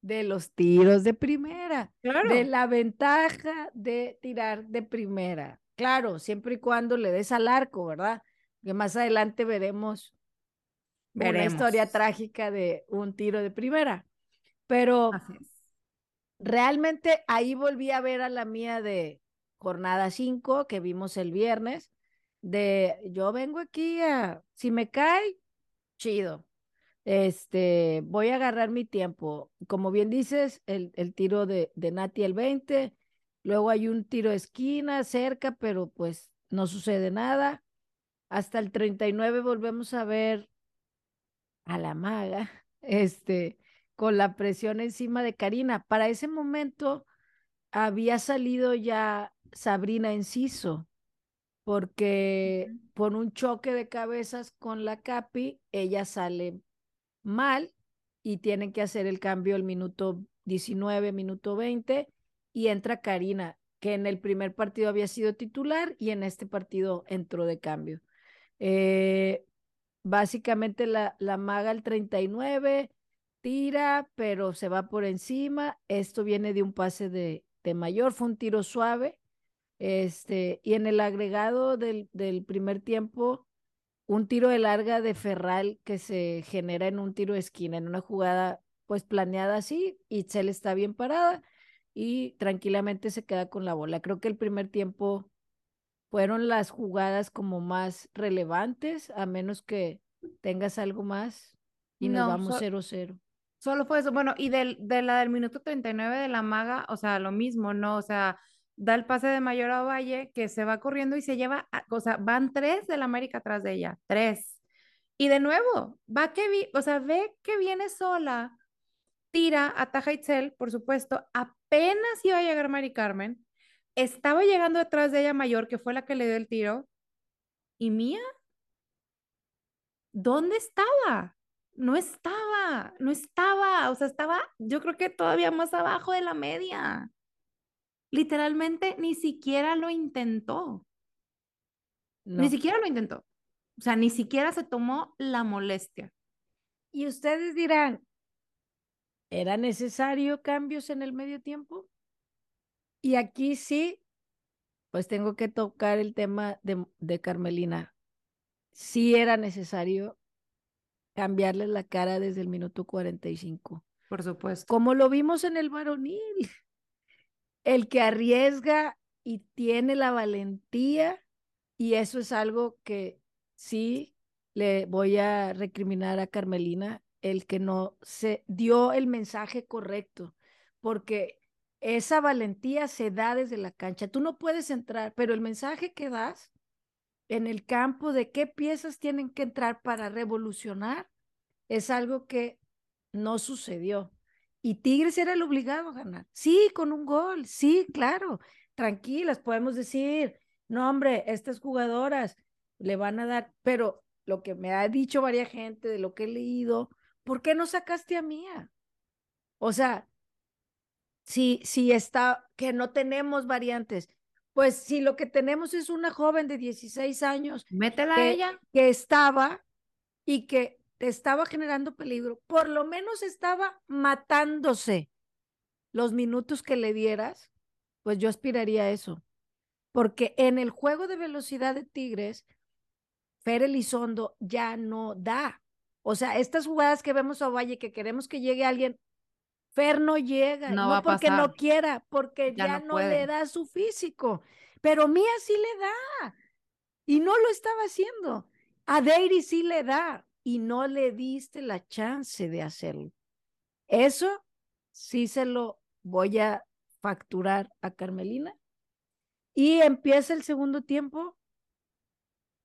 de los tiros de primera? De la ventaja de tirar de primera. Claro, siempre y cuando le des al arco, ¿verdad? Que más adelante veremos, una historia trágica de un tiro de primera. Pero realmente ahí volví a ver a la mía de jornada 5 que vimos el viernes de yo vengo aquí a, si me cae, chido. Este, voy a agarrar mi tiempo. Como bien dices, el, el tiro de, de Nati el 20, luego hay un tiro de esquina cerca, pero pues no sucede nada. Hasta el 39 volvemos a ver a la maga, este, con la presión encima de Karina. Para ese momento había salido ya Sabrina Enciso porque por un choque de cabezas con la Capi, ella sale mal y tienen que hacer el cambio el minuto 19, minuto 20 y entra Karina, que en el primer partido había sido titular y en este partido entró de cambio. Eh, básicamente la, la maga el 39 tira, pero se va por encima. Esto viene de un pase de, de mayor, fue un tiro suave este, y en el agregado del, del primer tiempo, un tiro de larga de Ferral que se genera en un tiro de esquina, en una jugada pues planeada así, y Itzel está bien parada y tranquilamente se queda con la bola. Creo que el primer tiempo fueron las jugadas como más relevantes, a menos que tengas algo más y nos vamos 0-0. solo fue eso. Bueno, y del, de la del minuto 39 de la maga, o sea, lo mismo, ¿no? O sea, da el pase de Mayor a Valle, que se va corriendo y se lleva, o sea, van tres del América atrás de ella, tres. Y de nuevo, va que, vi, o sea, ve que viene sola, tira, ataja Itzel, por supuesto, apenas iba a llegar Mari Carmen, estaba llegando detrás de ella Mayor, que fue la que le dio el tiro, y Mía ¿dónde estaba? No estaba, no estaba, o sea, estaba, yo creo que todavía más abajo de la media. Literalmente ni siquiera lo intentó. Ni siquiera lo intentó. O sea, ni siquiera se tomó la molestia. Y ustedes dirán, ¿era necesario cambios en el medio tiempo? Y aquí sí, pues tengo que tocar el tema de, de Carmelina. Sí era necesario cambiarle la cara desde el minuto 45. Por supuesto. Como lo vimos en el varonil. El que arriesga y tiene la valentía, y eso es algo que sí le voy a recriminar a Carmelina, el que no se dio el mensaje correcto, porque esa valentía se da desde la cancha. Tú no puedes entrar, pero el mensaje que das en el campo de qué piezas tienen que entrar para revolucionar es algo que no sucedió. Y Tigres era el obligado a ganar. Sí, con un gol, sí, claro. Tranquilas, podemos decir, no, hombre, estas jugadoras le van a dar, pero lo que me ha dicho varias gente de lo que he leído, ¿por qué no sacaste a Mía? O sea, si, si está, que no tenemos variantes, pues si lo que tenemos es una joven de 16 años. Métela a ella. Que estaba y que estaba generando peligro, por lo menos estaba matándose los minutos que le dieras, pues yo aspiraría a eso. Porque en el juego de velocidad de Tigres, Fer Elizondo ya no da. O sea, estas jugadas que vemos a Valle, que queremos que llegue alguien, Fer no llega, no, porque no quiera, porque ya, no, le da su físico. Pero Mía sí le da. Y no lo estaba haciendo. A Deiri sí le da. Y no le diste la chance de hacerlo. Eso sí se lo voy a facturar a Carmelina. Y empieza el segundo tiempo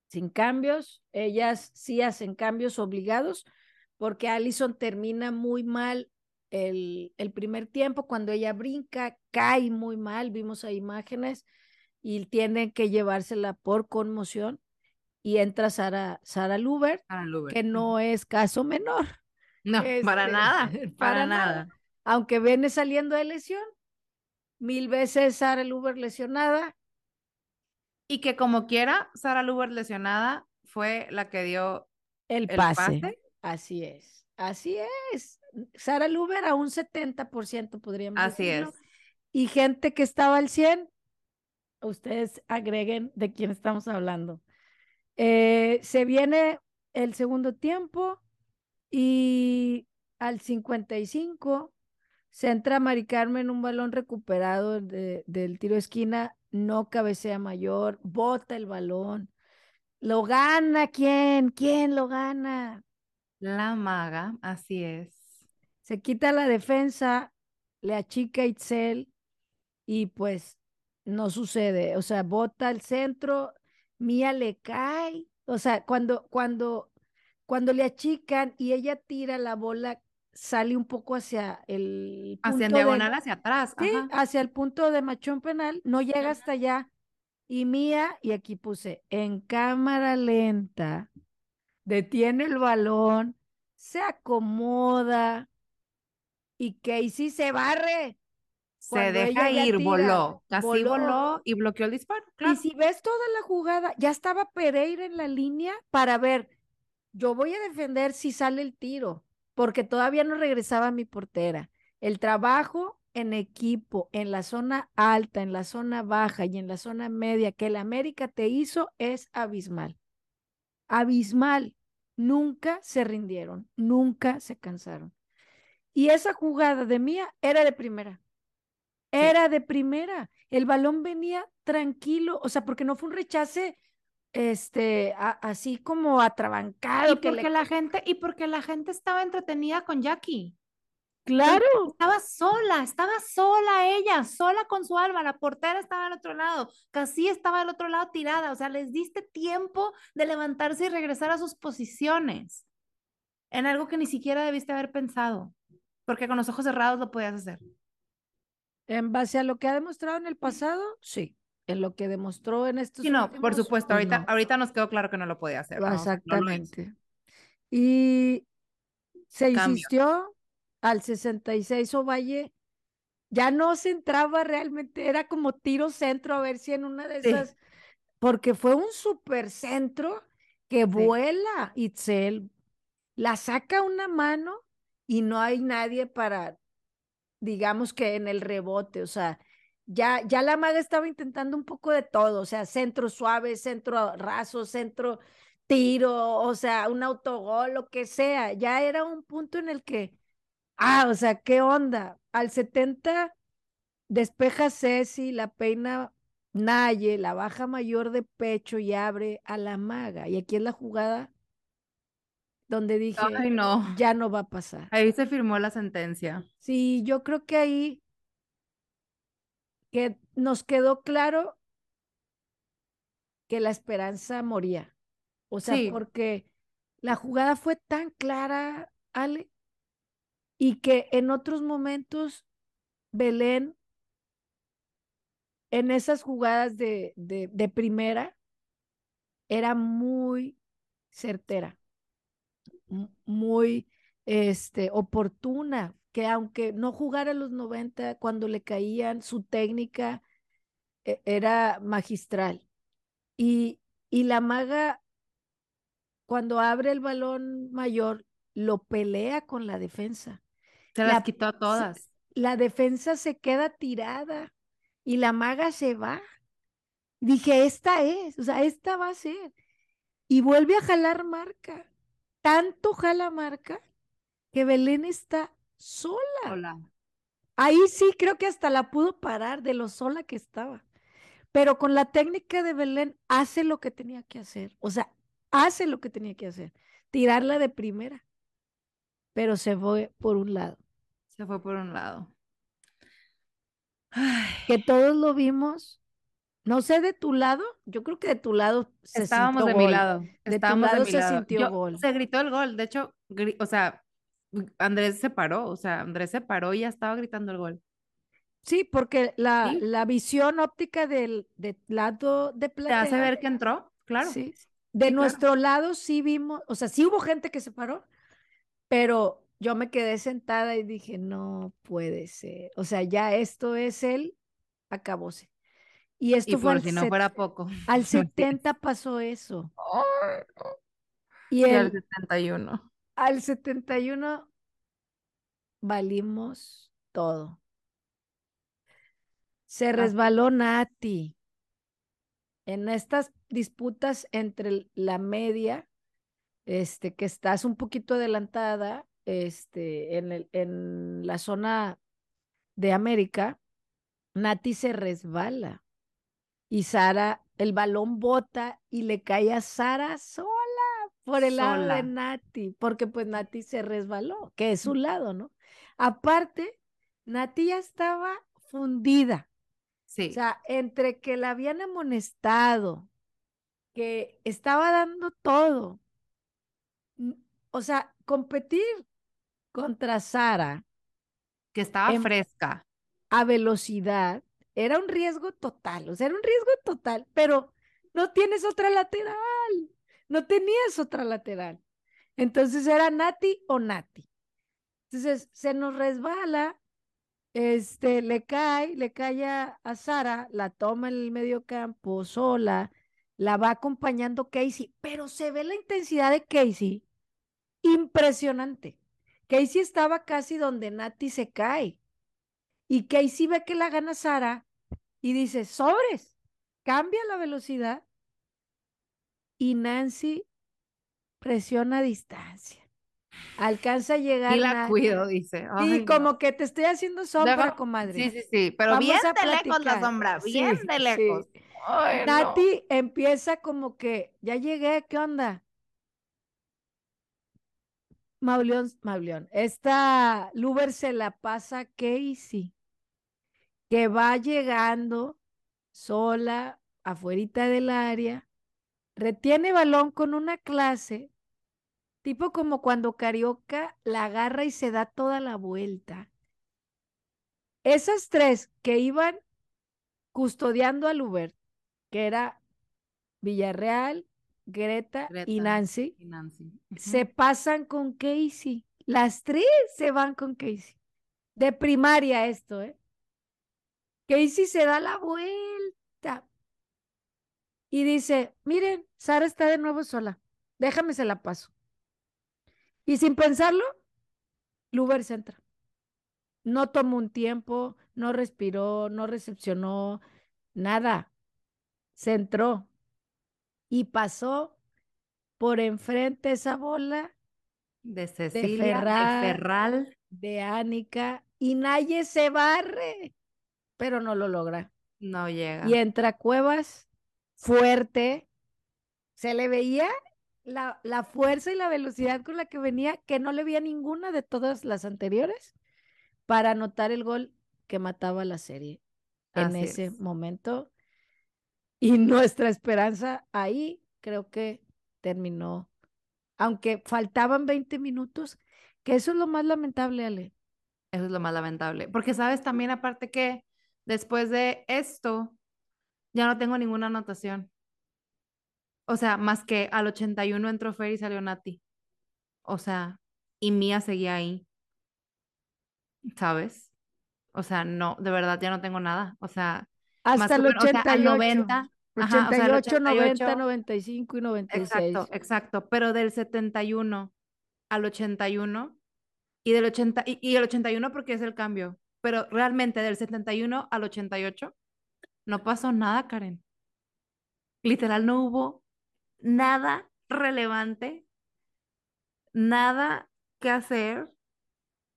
sin cambios. Ellas sí hacen cambios obligados porque Allison termina muy mal el, el, primer tiempo. Cuando ella brinca, cae muy mal. Vimos a imágenes y tienen que llevársela por conmoción. Y entra Sara, Sara Luber, que no es caso menor. No, para este, nada, para, nada. Aunque viene saliendo de lesión, mil veces Sara Luber lesionada, y que como quiera, Sara Luber lesionada fue la que dio el, pase. Así es, así es. Sara Luber a un 70% podríamos Así es. Y gente que estaba al 100, ustedes agreguen de quién estamos hablando. Eh, se viene el segundo tiempo y al 55 se entra Mari Carmen un balón recuperado del tiro de esquina no cabecea mayor, bota el balón. ¿Lo gana quién? ¿Quién lo gana? La maga, así es. Se quita la defensa, le achica Itzel y pues no sucede. O sea, bota al centro, Mía le cae. O sea, cuando, cuando, cuando le achican y ella tira la bola sale un poco hacia el punto hacia diagonal hacia atrás sí, hacia el punto de machón penal no llega hasta allá. Y Mía y aquí puse en cámara lenta detiene el balón se acomoda y Casey se barre se deja ir, voló, casi voló. y bloqueó el disparo. Y si ves toda la jugada, ya estaba Pereira en la línea para ver, yo voy a defender si sale el tiro porque todavía no regresaba mi portera. El trabajo en equipo, en la zona alta, en la zona baja y en la zona media que el América te hizo es abismal. Abismal. Nunca se rindieron, nunca se cansaron. Y esa jugada de mía era de primera. Era de primera. El balón venía tranquilo, o sea, porque no fue un rechace este, así como atrabancado. Y porque la gente, y porque la gente estaba entretenida con Jackie. Claro. Estaba sola, estaba sola ella, sola con su alma. La portera estaba al otro lado, casi estaba al otro lado tirada. O sea, les diste tiempo de levantarse y regresar a sus posiciones. En algo que ni siquiera debiste haber pensado, porque con los ojos cerrados lo podías hacer. En base a lo que ha demostrado en el pasado, sí. En lo que demostró en estos sí, no, por supuesto, ahorita, ahorita nos quedó claro que no lo podía hacer. Exactamente. Y se insistió al 66 Ovalle, ya no se entraba realmente, era como tiro centro a ver si en una de esas, porque fue un super centro que vuela Itzel, la saca una mano y no hay nadie para, digamos que en el rebote, o sea, ya, ya la maga estaba intentando un poco de todo, o sea, centro suave, centro raso, centro tiro, o sea, un autogol, lo que sea, ya era un punto en el que, ah, o sea, ¿qué onda? Al 70 despeja Ceci, la peina Naye, la baja mayor de pecho y abre a la maga. Y aquí es la jugada donde dije, no. ya no va a pasar. Ahí se firmó la sentencia. Sí, yo creo que ahí que nos quedó claro que la esperanza moría. O sea, porque la jugada fue tan clara, Ale, y que en otros momentos Belén, en esas jugadas de, de, de primera, era muy certera, muy este, oportuna, que aunque no jugara los 90, cuando le caían, su técnica e, era magistral. Y, y la maga, cuando abre el balón mayor, lo pelea con la defensa. Se las quitó a todas. La defensa se queda tirada y la maga se va. Dije, esta es, o sea, esta va a ser. Y vuelve a jalar marca. Tanto jala marca que Belén está sola. Ahí sí creo que hasta la pudo parar de lo sola que estaba. Pero con la técnica de Belén hace lo que tenía que hacer. O sea, hace lo que tenía que hacer. Tirarla de primera. Pero se fue por un lado. Se fue por un lado. Que todos lo vimos. No sé de tu lado, yo creo que de tu lado se Estábamos de mi lado. De tu lado se sintió gol. Se gritó el gol. De hecho, o sea, Andrés se paró, o sea, Andrés se paró y ya estaba gritando el gol. Sí, porque la, la visión óptica del, lado de platea. Te hace ver que entró, claro. Sí. De nuestro lado sí vimos, o sea, sí hubo gente que se paró, pero yo me quedé sentada y dije, no puede ser. O sea, ya esto es el acabóse. Y esto fue si no fuera poco. Al 70 pasó eso. y, el, al 71 al 71 valimos todo. Se resbaló Nati en estas disputas entre la media, este, que estás un poquito adelantada, este, en, el, en la zona de América, Nati se resbala y Sara, el balón bota y le cae a Sara sola por el lado de Nati, porque pues Nati se resbaló, que es su lado, ¿no? Aparte, Nati ya estaba fundida. Sí. O sea, entre que la habían amonestado, que estaba dando todo. O sea, competir contra Sara. Que estaba fresca. A velocidad. Era un riesgo total, o sea, era un riesgo total, pero no tienes otra lateral no tenías otra lateral. Entonces era Nati o Nati. Entonces se nos resbala, este, le cae, le cae a, Sara, la toma en el medio campo sola, la va acompañando Casey, pero se ve la intensidad de Casey impresionante. Casey estaba casi donde Nati se cae. Y Casey ve que la gana Sara y dice, sobres, cambia la velocidad y Nancy presiona a distancia. Alcanza a llegar. Y la cuido, dice. y como que te estoy haciendo sombra, comadre. Sí, sí, sí, pero bien de lejos la sombra, bien de lejos. Nati empieza como que, ya llegué, ¿qué onda? Mauleón, Mauleón, esta Luber se la pasa a Casey, que va llegando sola, afuerita del área, retiene balón con una clase, tipo como cuando Carioca la agarra y se da toda la vuelta. Esas tres que iban custodiando al Uber, que era Villarreal, Greta, Greta y Nancy, y Nancy. Ujú. se pasan con Casey. Las tres se van con Casey. De primaria esto, ¿eh? Casey se da la vuelta y dice, miren, Sara está de nuevo sola, déjame se la paso. Y sin pensarlo, Luber se entra. No tomó un tiempo, no respiró, no recepcionó, nada. Se entró y pasó por enfrente esa bola De Cecilia, de Ferral. de Ánica y Naye se barre, pero no lo logra. No llega. Y entra Cuevas fuerte. Se le veía la, la fuerza y la velocidad con la que venía, que no le veía ninguna de todas las anteriores, para anotar el gol que mataba la serie en ese es. momento. Y nuestra esperanza ahí creo que terminó, aunque faltaban 20 minutos, que eso es lo más lamentable, Ale. Eso es lo más lamentable. Porque sabes también aparte que después de esto ya no tengo ninguna anotación. O sea, más que al 81 entró Fer y salió Nati. O sea, y Mía seguía ahí. ¿Sabes? O sea, no, de verdad ya no tengo nada. O sea, Hasta el o sea, 88. al 90. Ajá, o sea, al 88, 90, 88. 95 y 96. Exacto, exacto. Pero del 71 al 81 y del 80 y, y el 81 porque es el cambio, pero realmente del 71 al 88 no pasó nada, Karen. Literal no hubo nada relevante, nada que hacer.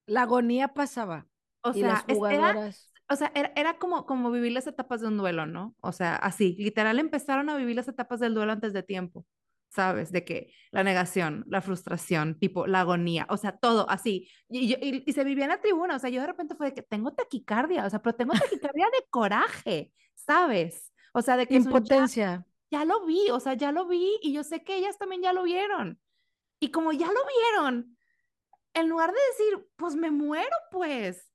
La agonía pasaba. O y sea, las es- era, jugadoras. O sea, era, era como, como vivir las etapas de un duelo, ¿no? O sea, así, literal empezaron a vivir las etapas del duelo antes de tiempo, ¿sabes? De que la negación, la frustración, tipo, la agonía, o sea, todo así. Y, yo- y, y se vivía en la tribuna, o sea, yo de repente fue de que tengo taquicardia, o sea, pero tengo taquicardia de coraje, ¿sabes? O sea, de que son, ya, Impotencia. ya lo vi, o sea, ya lo vi y yo sé que ellas también ya lo vieron. Y como ya lo vieron, en lugar de decir, pues me muero, pues.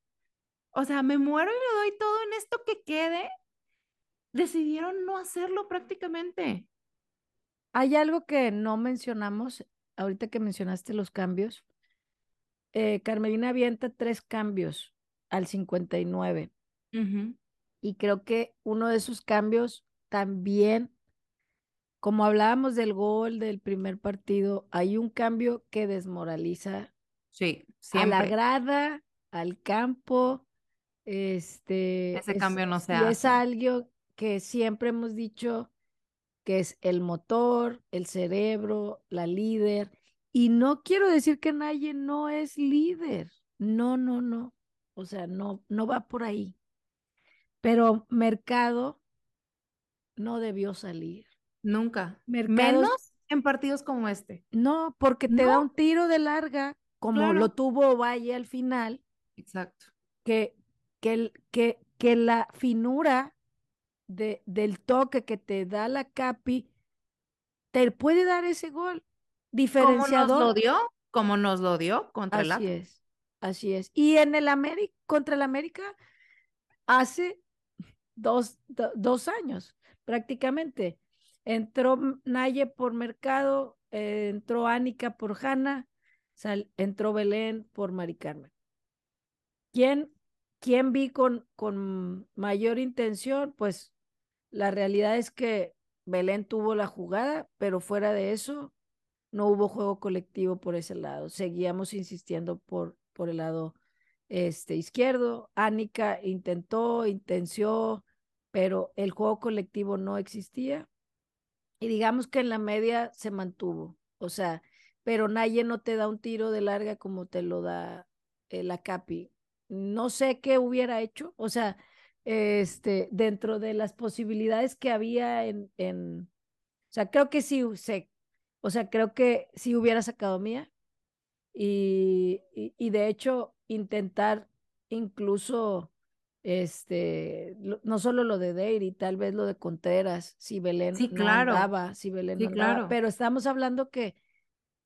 O sea, me muero y le doy todo en esto que quede. Decidieron no hacerlo prácticamente. Hay algo que no mencionamos, ahorita que mencionaste los cambios. Eh, Carmelina avienta tres cambios al 59 Ujú. y creo que uno de esos cambios también, como hablábamos del gol del primer partido, hay un cambio que desmoraliza Sí, a la grada, al campo, este, Ese es- cambio no se y es hace. algo que siempre hemos dicho que es el motor, el cerebro, la líder. Y no quiero decir que nadie no es líder. No, no, no. O sea, no, no va por ahí. Pero Mercado no debió salir. Nunca. Mercados, Menos en partidos como este. no, porque te da un tiro de larga, como lo tuvo Valle al final, Exacto. que, que, el- que, que la finura de, del toque que te da la Capi te puede dar ese gol Como nos lo diferenciador. dio, como nos lo dio contra el Así es, así es. Y en el América, contra el América, hace dos, do- dos años prácticamente. Entró Naye por Mercado, eh, entró Ánica por Hanna, entró Belén por Mari Carmen. ¿Quién, quién vi con, con mayor intención? Pues la realidad es que Belén tuvo la jugada, pero fuera de eso, no hubo juego colectivo por ese lado. Seguíamos insistiendo por, por el lado este, izquierdo. Ánica intentó, intenció, pero el juego colectivo no existía. Y digamos que en la media se mantuvo. O sea, pero Naye no te da un tiro de larga como te lo da eh, la Capi. No sé qué hubiera hecho. O sea, este, dentro de las posibilidades que había en, en o sea, creo que sí, sé, o sea, creo que sí hubiera sacado mía y, y, y de hecho intentar incluso, este, lo- no solo lo de Deiry, tal vez lo de Contreras, si Belén Sí, no claro. andaba, si Belén Sí, no andaba, claro. pero estamos hablando que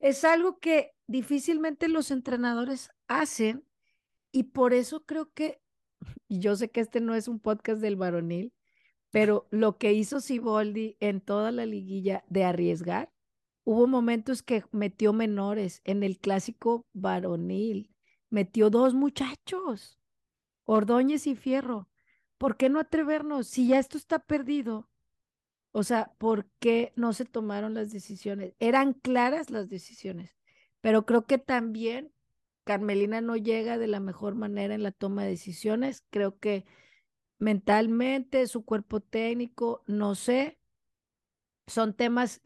es algo que difícilmente los entrenadores hacen y por eso creo que, y yo sé que este no es un podcast del varonil, pero lo que hizo Siboldi en toda la liguilla de arriesgar, hubo momentos que metió menores en el clásico varonil, metió dos muchachos, Ordóñez y Fierro. ¿Por qué no atrevernos? Si ya esto está perdido, o sea, ¿por qué no se tomaron las decisiones? Eran claras las decisiones, pero creo que también Carmelina no llega de la mejor manera en la toma de decisiones. Creo que mentalmente, su cuerpo técnico, no sé, son temas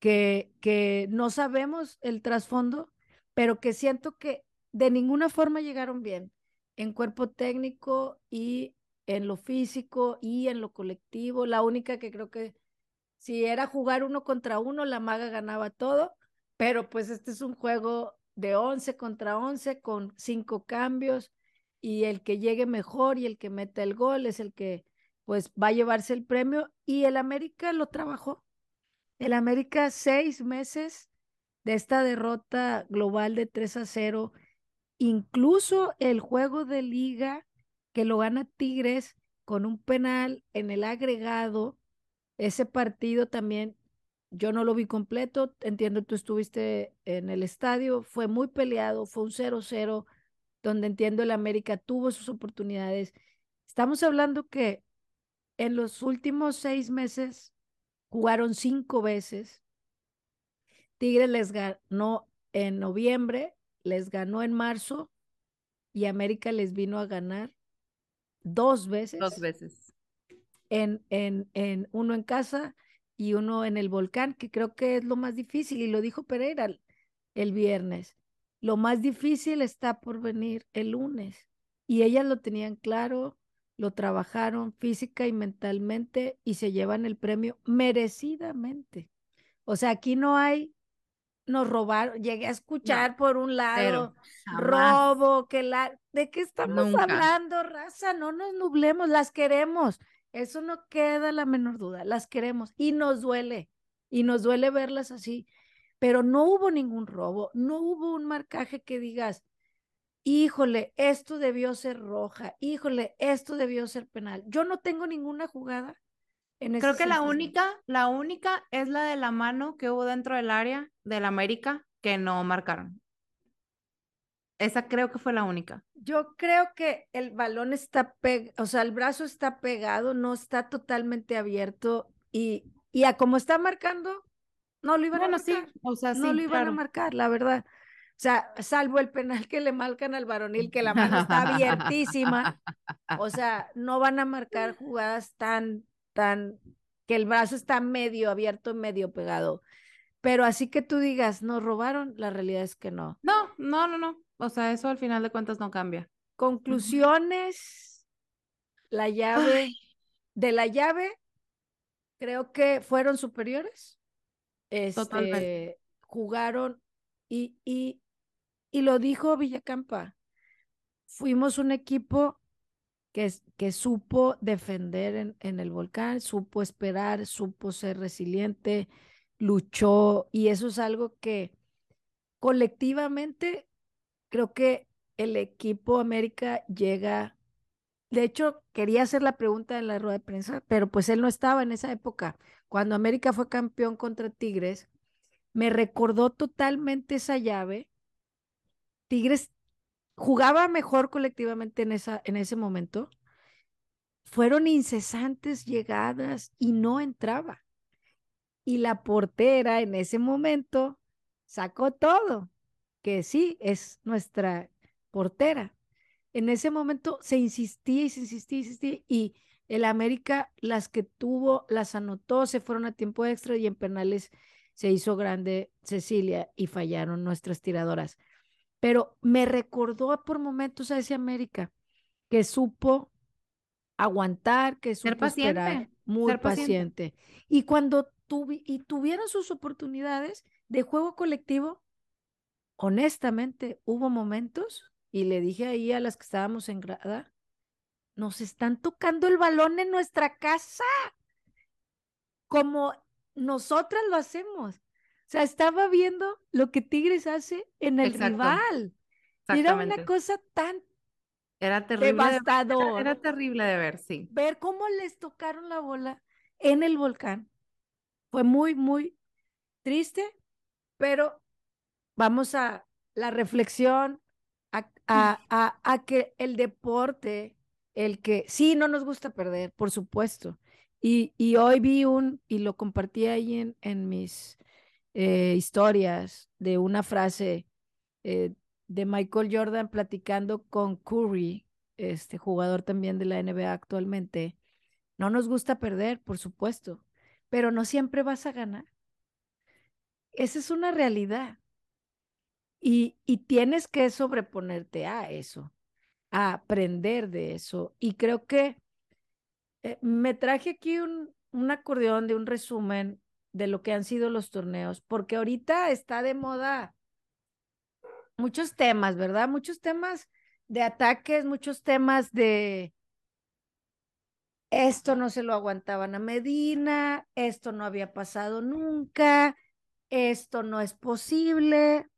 que, que no sabemos el trasfondo, pero que siento que de ninguna forma llegaron bien en cuerpo técnico y en lo físico y en lo colectivo. La única que creo que si era jugar uno contra uno, la maga ganaba todo, pero pues este es un juego de 11 contra 11 con cinco cambios y el que llegue mejor y el que meta el gol es el que pues va a llevarse el premio y el América lo trabajó. El América seis meses de esta derrota global de 3 a 0, incluso el juego de liga que lo gana Tigres con un penal en el agregado, ese partido también yo no lo vi completo, entiendo tú estuviste en el estadio, fue muy peleado, fue un 0-0, donde entiendo el América tuvo sus oportunidades. Estamos hablando que en los últimos seis meses jugaron cinco veces. Tigres les ganó en noviembre, les ganó en marzo y América les vino a ganar dos veces. Dos veces en, en, en uno en casa y uno en el volcán, que creo que es lo más difícil, y lo dijo Pereira el, viernes. Lo más difícil está por venir el lunes. Y ellas lo tenían claro, lo trabajaron física y mentalmente y se llevan el premio merecidamente. O sea, aquí no hay, nos robaron, llegué a escuchar por un lado, robo, que la, ¿de qué estamos hablando, raza? No nos nublemos, las queremos. Eso no queda la menor duda, las queremos y nos duele, y nos duele verlas así, pero no hubo ningún robo, no hubo un marcaje que digas, híjole, esto debió ser roja, híjole, esto debió ser penal. Yo no tengo ninguna jugada. En Creo que la única, la única es la de la mano que hubo dentro del área del América que no marcaron. Esa creo que fue la única. Yo creo que el balón está pegado, o sea, el brazo está pegado, no está totalmente abierto y, y a como está marcando, no lo iban a marcar. o sea, no lo iban a marcar, la verdad. O sea, salvo el penal que le marcan al varonil, que la mano está abiertísima. O sea, no van a marcar jugadas tan, tan, que el brazo está medio abierto, medio pegado. Pero así que tú digas, nos robaron, la realidad es que no. No, no, no, no. O sea, eso al final de cuentas no cambia. Conclusiones, la llave, de la llave, creo que fueron superiores. Este, jugaron y, y, y lo dijo Villacampa. Fuimos un equipo que, que supo defender en, en el volcán, supo esperar, supo ser resiliente, luchó y eso es algo que colectivamente creo que el equipo América llega, de hecho, quería hacer la pregunta en la rueda de prensa, pero pues él no estaba en esa época. Cuando América fue campeón contra Tigres, me recordó totalmente esa llave. Tigres jugaba mejor colectivamente en, esa, en ese momento. Fueron incesantes llegadas y no entraba. Y la portera en ese momento sacó todo que sí es nuestra portera. En ese momento se insistía y se insistía y insistía y el América las que tuvo las anotó, se fueron a tiempo extra y en penales se hizo grande Cecilia y fallaron nuestras tiradoras. Pero me recordó por momentos a ese América que supo aguantar, que supo paciente, muy paciente. Y cuando y tuvieron sus oportunidades de juego colectivo, honestamente, hubo momentos, y le dije ahí a las que estábamos en grada, nos están tocando el balón en nuestra casa, como nosotras lo hacemos. O sea, estaba viendo lo que Tigres hace en el rival. Era una cosa tan era terrible devastador. era, terrible de ver, sí. Ver cómo les tocaron la bola en el volcán. Fue muy, muy triste pero vamos a la reflexión, a, a, a, que el deporte, el que sí, no nos gusta perder, por supuesto. Y, y hoy vi un, y lo compartí ahí en, en mis eh, historias, de una frase eh, de Michael Jordan platicando con Curry, este jugador también de la NBA actualmente. No nos gusta perder, por supuesto, pero no siempre vas a ganar. Esa es una realidad. Y, tienes que sobreponerte a eso, a aprender de eso. Y creo que eh, me traje aquí un, un acordeón de un resumen de lo que han sido los torneos, porque ahorita está de moda muchos temas, ¿verdad? Muchos temas de ataques, muchos temas de esto no se lo aguantaban a Medina, esto no había pasado nunca, esto no es posible,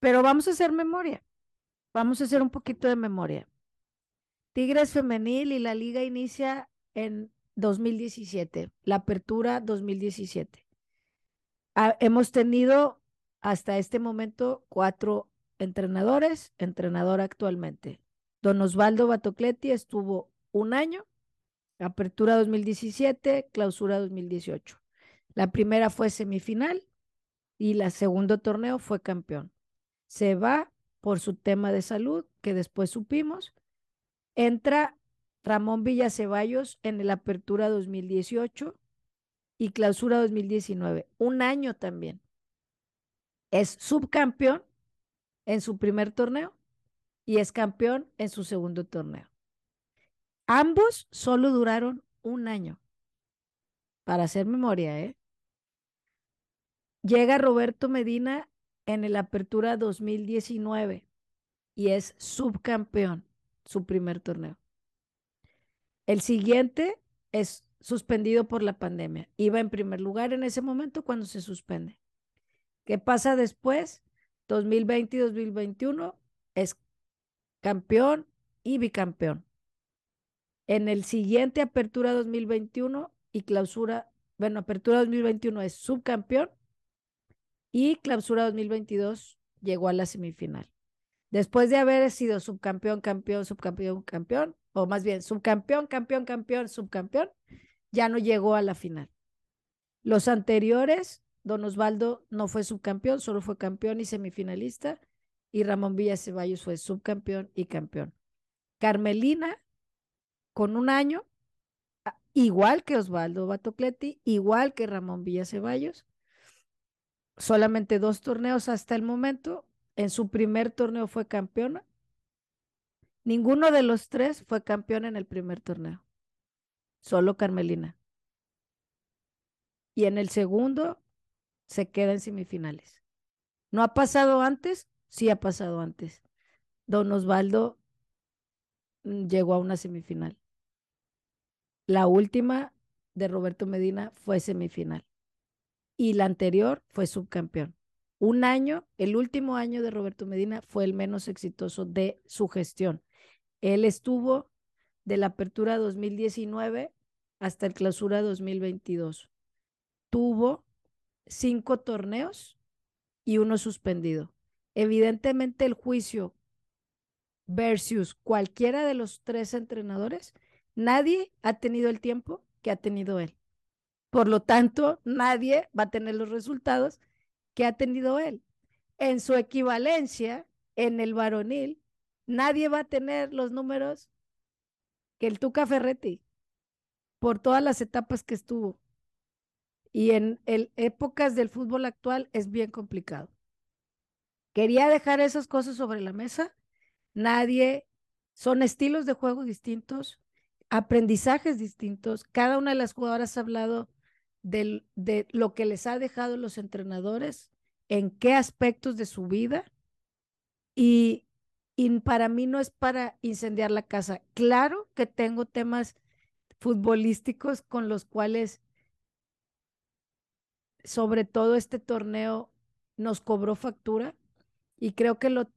pero vamos a hacer memoria, vamos a hacer un poquito de memoria. Tigres femenil y la liga inicia en 2017, la apertura 2017. Ah, hemos tenido hasta este momento cuatro entrenadores, entrenador actualmente. Don Osvaldo Batocletti estuvo un año, apertura 2017, clausura 2018. La primera fue semifinal y la segundo torneo fue campeón. Se va por su tema de salud, que después supimos. Entra Ramón Villaceballos en la apertura 2018 y clausura 2019. Un año también. Es subcampeón en su primer torneo y es campeón en su segundo torneo. Ambos solo duraron un año. Para hacer memoria, ¿eh? Llega Roberto Medina en el Apertura 2019 y es subcampeón, su primer torneo. El siguiente es suspendido por la pandemia. Iba en primer lugar en ese momento cuando se suspende. ¿Qué pasa después? 2020 y 2021 es campeón y bicampeón. En el siguiente apertura 2021 y clausura, bueno, apertura 2021 es subcampeón y clausura 2022 llegó a la semifinal. Después de haber sido subcampeón, campeón, subcampeón, campeón, o más bien subcampeón, campeón, campeón, subcampeón, ya no llegó a la final. Los anteriores Don Osvaldo no fue subcampeón, solo fue campeón y semifinalista. Y Ramón Villa Ceballos fue subcampeón y campeón. Carmelina, con un año, igual que Osvaldo Batocletti, igual que Ramón Villa Ceballos, solamente dos torneos hasta el momento. En su primer torneo fue campeona. Ninguno de los tres fue campeón en el primer torneo. Solo Carmelina. Y en el segundo se queda en semifinales. ¿No ha pasado antes? Sí ha pasado antes. Don Osvaldo mm, llegó a una semifinal. La última de Roberto Medina fue semifinal. Y la anterior fue subcampeón. Un año, el último año de Roberto Medina fue el menos exitoso de su gestión. Él estuvo de la apertura 2019 hasta el clausura 2022. Tuvo cinco torneos y uno suspendido. Evidentemente el juicio versus cualquiera de los tres entrenadores, nadie ha tenido el tiempo que ha tenido él. Por lo tanto, nadie va a tener los resultados que ha tenido él. En su equivalencia, en el varonil, nadie va a tener los números que el Tuca Ferretti por todas las etapas que estuvo. Y en el, épocas del fútbol actual es bien complicado. Quería dejar esas cosas sobre la mesa. Nadie, son estilos de juego distintos, aprendizajes distintos. Cada una de las jugadoras ha hablado de, de lo que les ha dejado los entrenadores, en qué aspectos de su vida. Y, y para mí no es para incendiar la casa. Claro que tengo temas futbolísticos con los cuales sobre todo este torneo nos cobró factura y creo que lo,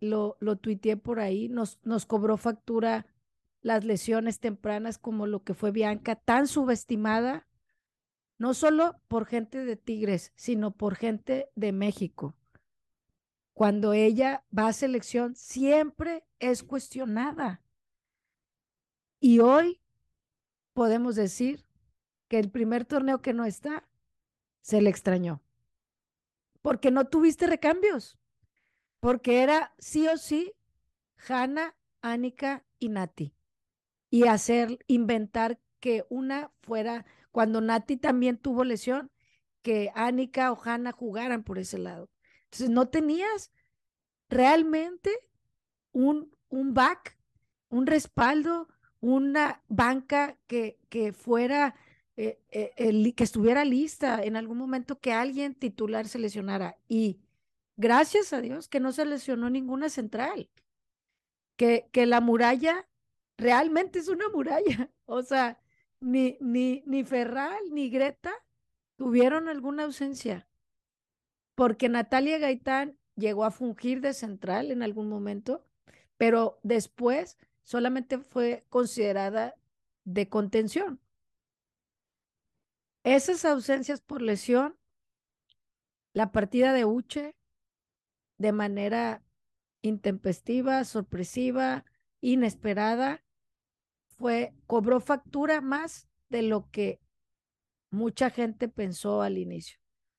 lo, lo tuiteé por ahí, nos, nos cobró factura las lesiones tempranas como lo que fue Bianca, tan subestimada no solo por gente de Tigres, sino por gente de México. Cuando ella va a selección, siempre es cuestionada. Y hoy podemos decir que el primer torneo que no está, se le extrañó. Porque no tuviste recambios. Porque era sí o sí Hanna, Anika y Nati. Y hacer, inventar que una fuera, cuando Nati también tuvo lesión, que Anika o Hanna jugaran por ese lado. Entonces no tenías realmente un, un back, un respaldo, una banca que, que fuera, eh, eh, que estuviera lista en algún momento que alguien titular se lesionara. Y gracias a Dios que no se lesionó ninguna central, que, que la muralla realmente es una muralla. O sea, ni, ni, ni Ferral ni Greta tuvieron alguna ausencia, porque Natalia Gaitán llegó a fungir de central en algún momento, pero después solamente fue considerada de contención. Esas ausencias por lesión, la partida de Uche de manera intempestiva, sorpresiva, inesperada, fue, cobró factura más de lo que mucha gente pensó al inicio.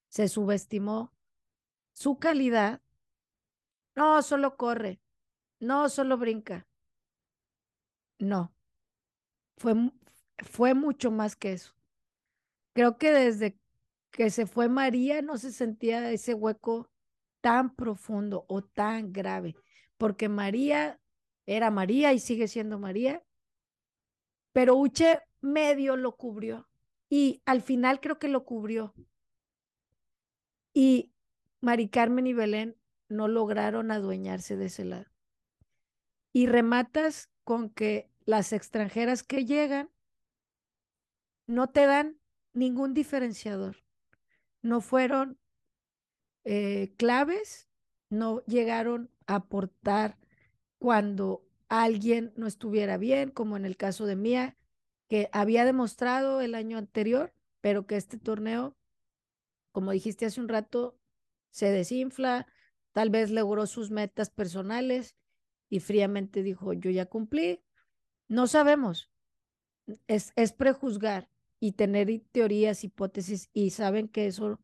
Se subestimó su calidad. No, solo corre. No, solo brinca. No, fue, fue mucho más que eso. Creo que desde que se fue María no se sentía ese hueco tan profundo o tan grave, porque María era María y sigue siendo María, pero Uche medio lo cubrió y al final creo que lo cubrió. Y Mari Carmen y Belén no lograron adueñarse de ese lado. Y rematas con que las extranjeras que llegan no te dan ningún diferenciador. No fueron eh, claves, no llegaron a aportar cuando alguien no estuviera bien, como en el caso de Mía, que había demostrado el año anterior, pero que este torneo, como dijiste hace un rato, se desinfla, tal vez logró sus metas personales y fríamente dijo, yo ya cumplí, no sabemos. Es, es prejuzgar y tener teorías, hipótesis, y saben que eso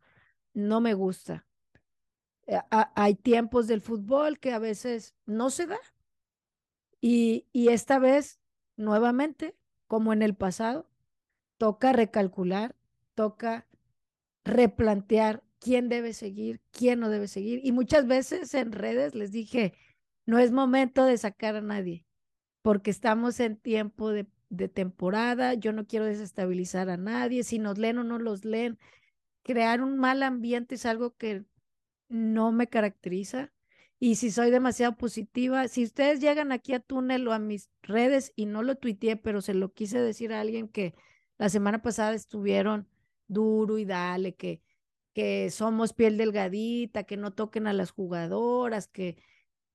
no me gusta. Eh, hay tiempos del fútbol que a veces no se da. Y, esta vez, nuevamente, como en el pasado, toca recalcular, toca replantear quién debe seguir, quién no debe seguir. Y muchas veces en redes les dije, no es momento de sacar a nadie porque estamos en tiempo de, temporada, yo no quiero desestabilizar a nadie, si nos leen o no los leen, crear un mal ambiente es algo que no me caracteriza. Y si soy demasiado positiva, si ustedes llegan aquí a Túnel o a mis redes y no lo tuiteé, pero se lo quise decir a alguien que la semana pasada estuvieron duro y dale, que, que somos piel delgadita, que no toquen a las jugadoras, que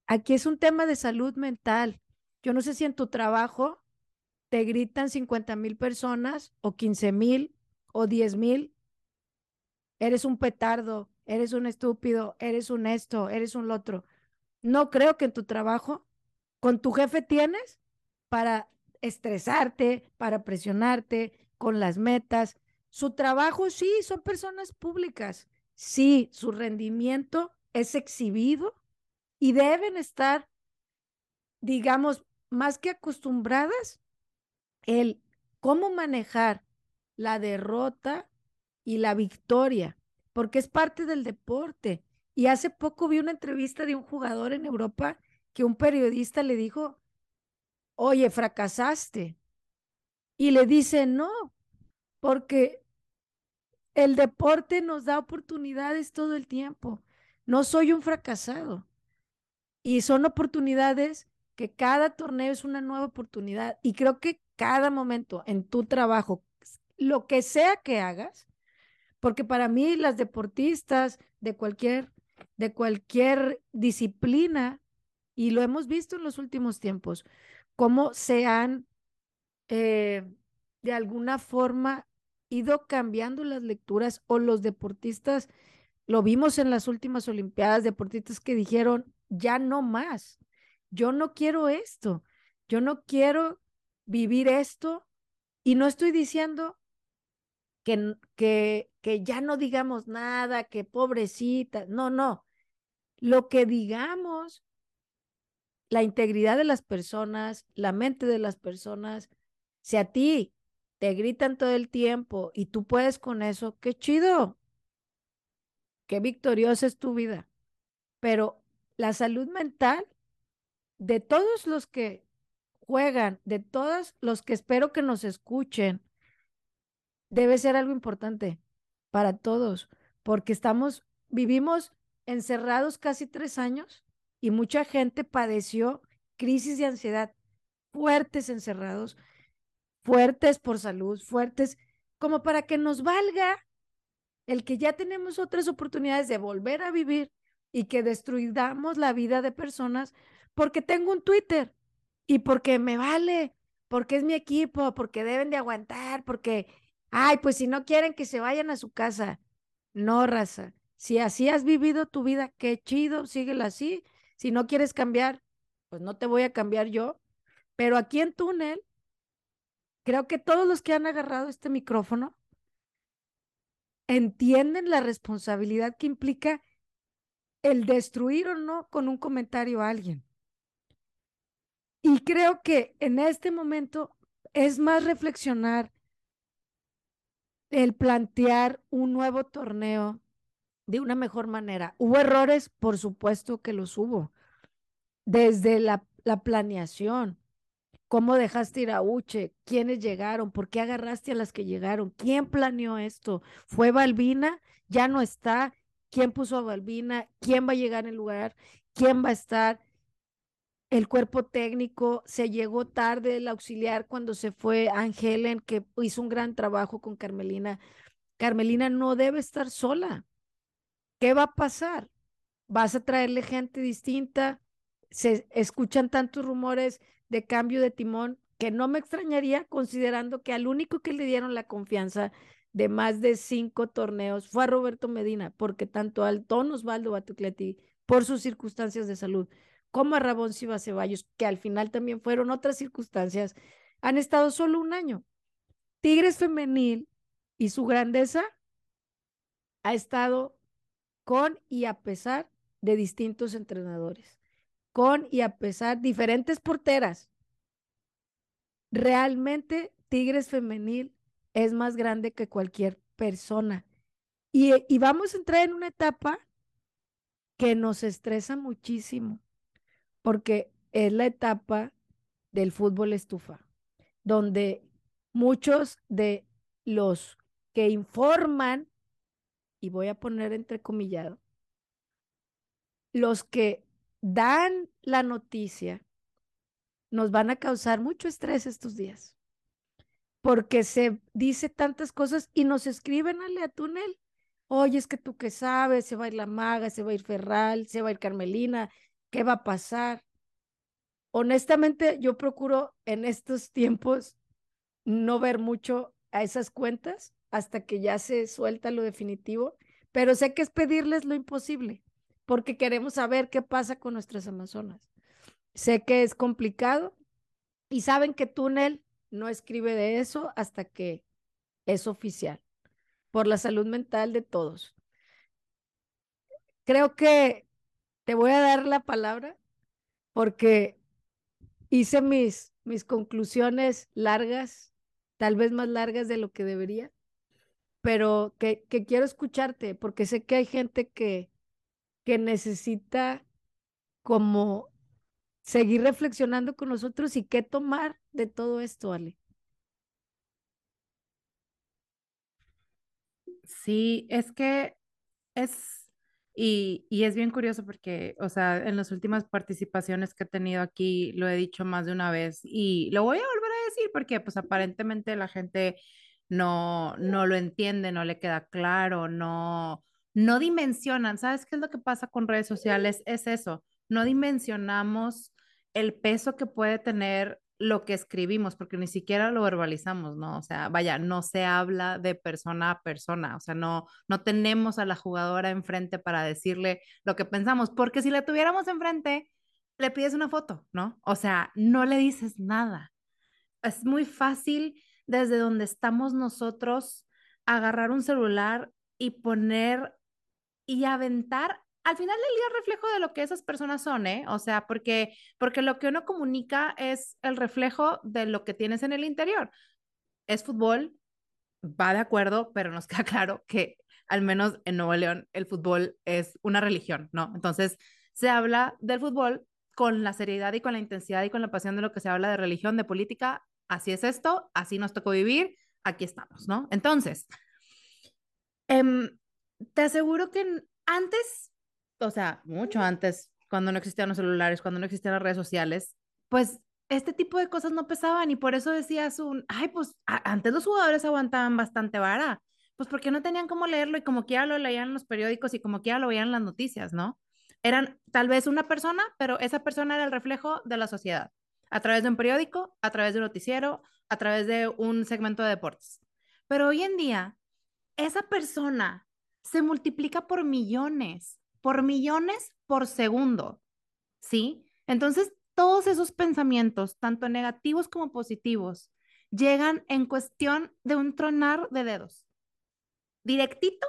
aquí es un tema de salud mental. Yo no sé si en tu trabajo te gritan 50 mil personas o 15 mil o 10 mil. Eres un petardo, eres un estúpido, eres un esto, eres un otro. No creo que en tu trabajo, con tu jefe tienes para estresarte, para presionarte con las metas. Su trabajo sí, son personas públicas. Sí, su rendimiento es exhibido y deben estar, digamos, más que acostumbradas, el cómo manejar la derrota y la victoria, porque es parte del deporte. Y hace poco vi una entrevista de un jugador en Europa que un periodista le dijo, oye, fracasaste. Y le dice, no, porque el deporte nos da oportunidades todo el tiempo. No soy un fracasado. Y son oportunidades que cada torneo es una nueva oportunidad y creo que cada momento en tu trabajo, lo que sea que hagas, porque para mí las deportistas de cualquier, de cualquier disciplina, y lo hemos visto en los últimos tiempos, cómo se han eh, de alguna forma ido cambiando las lecturas o los deportistas, lo vimos en las últimas Olimpiadas, deportistas que dijeron, ya no más, yo no quiero esto, yo no quiero vivir esto y no estoy diciendo que, que, que ya no digamos nada, que pobrecita, no, no, lo que digamos, la integridad de las personas, la mente de las personas, si a ti te gritan todo el tiempo y tú puedes con eso, qué chido, qué victoriosa es tu vida. Pero la salud mental de todos los que juegan, de todos los que espero que nos escuchen, debe ser algo importante para todos, porque estamos, vivimos encerrados casi tres años y mucha gente padeció crisis de ansiedad fuertes encerrados, fuertes por salud, fuertes, como para que nos valga el que ya tenemos otras oportunidades de volver a vivir y que destruyamos la vida de personas porque tengo un Twitter y porque me vale, porque es mi equipo, porque deben de aguantar, porque, ay, pues si no quieren que se vayan a su casa. No, raza. Si así has vivido tu vida, qué chido, síguela así. Si no quieres cambiar, pues no te voy a cambiar yo. Pero aquí en Túnel, creo que todos los que han agarrado este micrófono entienden la responsabilidad que implica el destruir o no con un comentario a alguien. Y creo que en este momento es más reflexionar el plantear un nuevo torneo de una mejor manera. ¿Hubo errores? Por supuesto que los hubo. Desde la, la planeación, cómo dejaste ir a Uche, quiénes llegaron, por qué agarraste a las que llegaron, quién planeó esto, fue Balbina, ya no está, quién puso a Balbina, quién va a llegar en lugar, quién va a estar el cuerpo técnico, se llegó tarde el auxiliar cuando se fue Angelen, que hizo un gran trabajo con Carmelina. Carmelina no debe estar sola. ¿Qué va a pasar? ¿Vas a traerle gente distinta? Se escuchan tantos rumores de cambio de timón que no me extrañaría considerando que al único que le dieron la confianza de más de cinco torneos fue a Roberto Medina, porque tanto al Don Osvaldo Batucleti, por sus circunstancias de salud, como a Rabón Siva Ceballos, que al final también fueron otras circunstancias, han estado solo un año. Tigres Femenil y su grandeza ha estado con y a pesar de distintos entrenadores, con y a pesar diferentes porteras. Realmente Tigres Femenil es más grande que cualquier persona. Y, y vamos a entrar en una etapa que nos estresa muchísimo porque es la etapa del fútbol estufa, donde muchos de los que informan, y voy a poner entrecomillado, los que dan la noticia, nos van a causar mucho estrés estos días, porque se dice tantas cosas y nos escriben a túnel. Oye, es que tú qué sabes, se va a ir la maga, se va a ir Ferral, se va a ir Carmelina, ¿Qué va a pasar? Honestamente, yo procuro en estos tiempos no ver mucho a esas cuentas hasta que ya se suelta lo definitivo, pero sé que es pedirles lo imposible, porque queremos saber qué pasa con nuestras Amazonas. Sé que es complicado y saben que Túnel no escribe de eso hasta que es oficial, por la salud mental de todos. Creo que te voy a dar la palabra porque hice mis, mis conclusiones largas, tal vez más largas de lo que debería, pero que, que quiero escucharte porque sé que hay gente que, que necesita como seguir reflexionando con nosotros y qué tomar de todo esto, Ale. Sí, es que es y, y, es bien curioso porque, o sea, en las últimas participaciones que he tenido aquí, lo he dicho más de una vez y lo voy a volver a decir porque, pues, aparentemente la gente no, no lo entiende, no le queda claro, no, no dimensionan. ¿Sabes qué es lo que pasa con redes sociales? Es eso, no dimensionamos el peso que puede tener lo que escribimos, porque ni siquiera lo verbalizamos, ¿no? O sea, vaya, no se habla de persona a persona, o sea, no, no tenemos a la jugadora enfrente para decirle lo que pensamos, porque si la tuviéramos enfrente, le pides una foto, ¿no? O sea, no le dices nada. Es muy fácil desde donde estamos nosotros agarrar un celular y poner y aventar al final del día reflejo de lo que esas personas son, ¿eh? O sea, porque, porque lo que uno comunica es el reflejo de lo que tienes en el interior. Es fútbol, va de acuerdo, pero nos queda claro que al menos en Nuevo León el fútbol es una religión, ¿no? Entonces se habla del fútbol con la seriedad y con la intensidad y con la pasión de lo que se habla de religión, de política. Así es esto, así nos tocó vivir, aquí estamos, ¿no? Entonces, em, te aseguro que antes o sea, mucho antes, cuando no existían los celulares, cuando no existían las redes sociales, pues este tipo de cosas no pesaban y por eso decías un, ay, pues antes los jugadores aguantaban bastante vara, pues porque no tenían cómo leerlo y como quiera lo leían en los periódicos y como quiera lo veían las noticias, ¿no? Eran tal vez una persona, pero esa persona era el reflejo de la sociedad, a través de un periódico, a través de un noticiero, a través de un segmento de deportes. Pero hoy en día, esa persona se multiplica por millones por millones por segundo, ¿sí? Entonces, todos esos pensamientos, tanto negativos como positivos, llegan en cuestión de un tronar de dedos, directito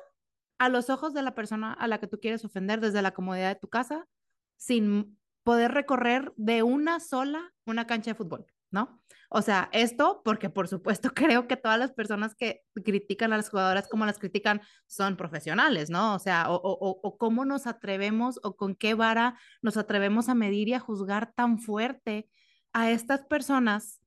a los ojos de la persona a la que tú quieres ofender desde la comodidad de tu casa, sin poder recorrer de una sola una cancha de fútbol, ¿no? O sea, esto porque por supuesto creo que todas las personas que critican a las jugadoras como las critican son profesionales, ¿no? O sea, o, o, o cómo nos atrevemos o con qué vara nos atrevemos a medir y a juzgar tan fuerte a estas personas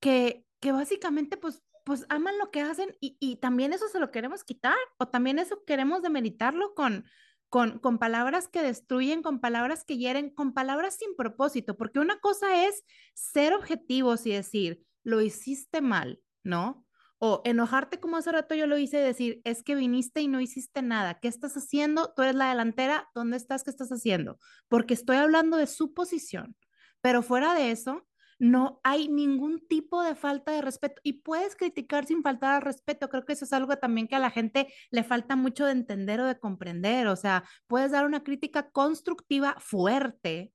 que, que básicamente pues pues aman lo que hacen y, y también eso se lo queremos quitar o también eso queremos demeritarlo con, con, palabras que destruyen, con palabras que hieren, con palabras sin propósito, porque una cosa es ser objetivos y decir, lo hiciste mal, ¿no? O enojarte como hace rato yo lo hice y decir, es que viniste y no hiciste nada. ¿Qué estás haciendo? Tú eres la delantera. ¿Dónde estás? ¿Qué estás haciendo? Porque estoy hablando de su posición. Pero fuera de eso, no hay ningún tipo de falta de respeto y puedes criticar sin faltar al respeto. Creo que eso es algo también que a la gente le falta mucho de entender o de comprender. O sea, puedes dar una crítica constructiva fuerte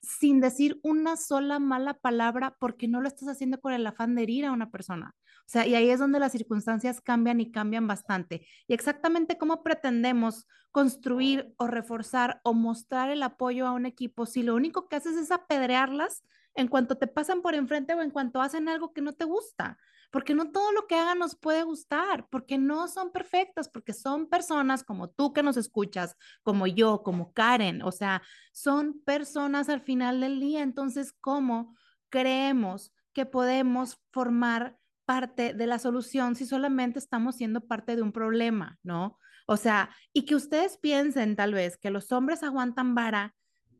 sin decir una sola mala palabra porque no lo estás haciendo con el afán de herir a una persona. O sea, y ahí es donde las circunstancias cambian y cambian bastante. Y exactamente cómo pretendemos construir o reforzar o mostrar el apoyo a un equipo si lo único que haces es apedrearlas en cuanto te pasan por enfrente o en cuanto hacen algo que no te gusta, porque no todo lo que hagan nos puede gustar, porque no son perfectas, porque son personas como tú que nos escuchas, como yo, como Karen, o sea, son personas al final del día, entonces, ¿cómo creemos que podemos formar parte de la solución si solamente estamos siendo parte de un problema, ¿no? O sea, y que ustedes piensen tal vez que los hombres aguantan vara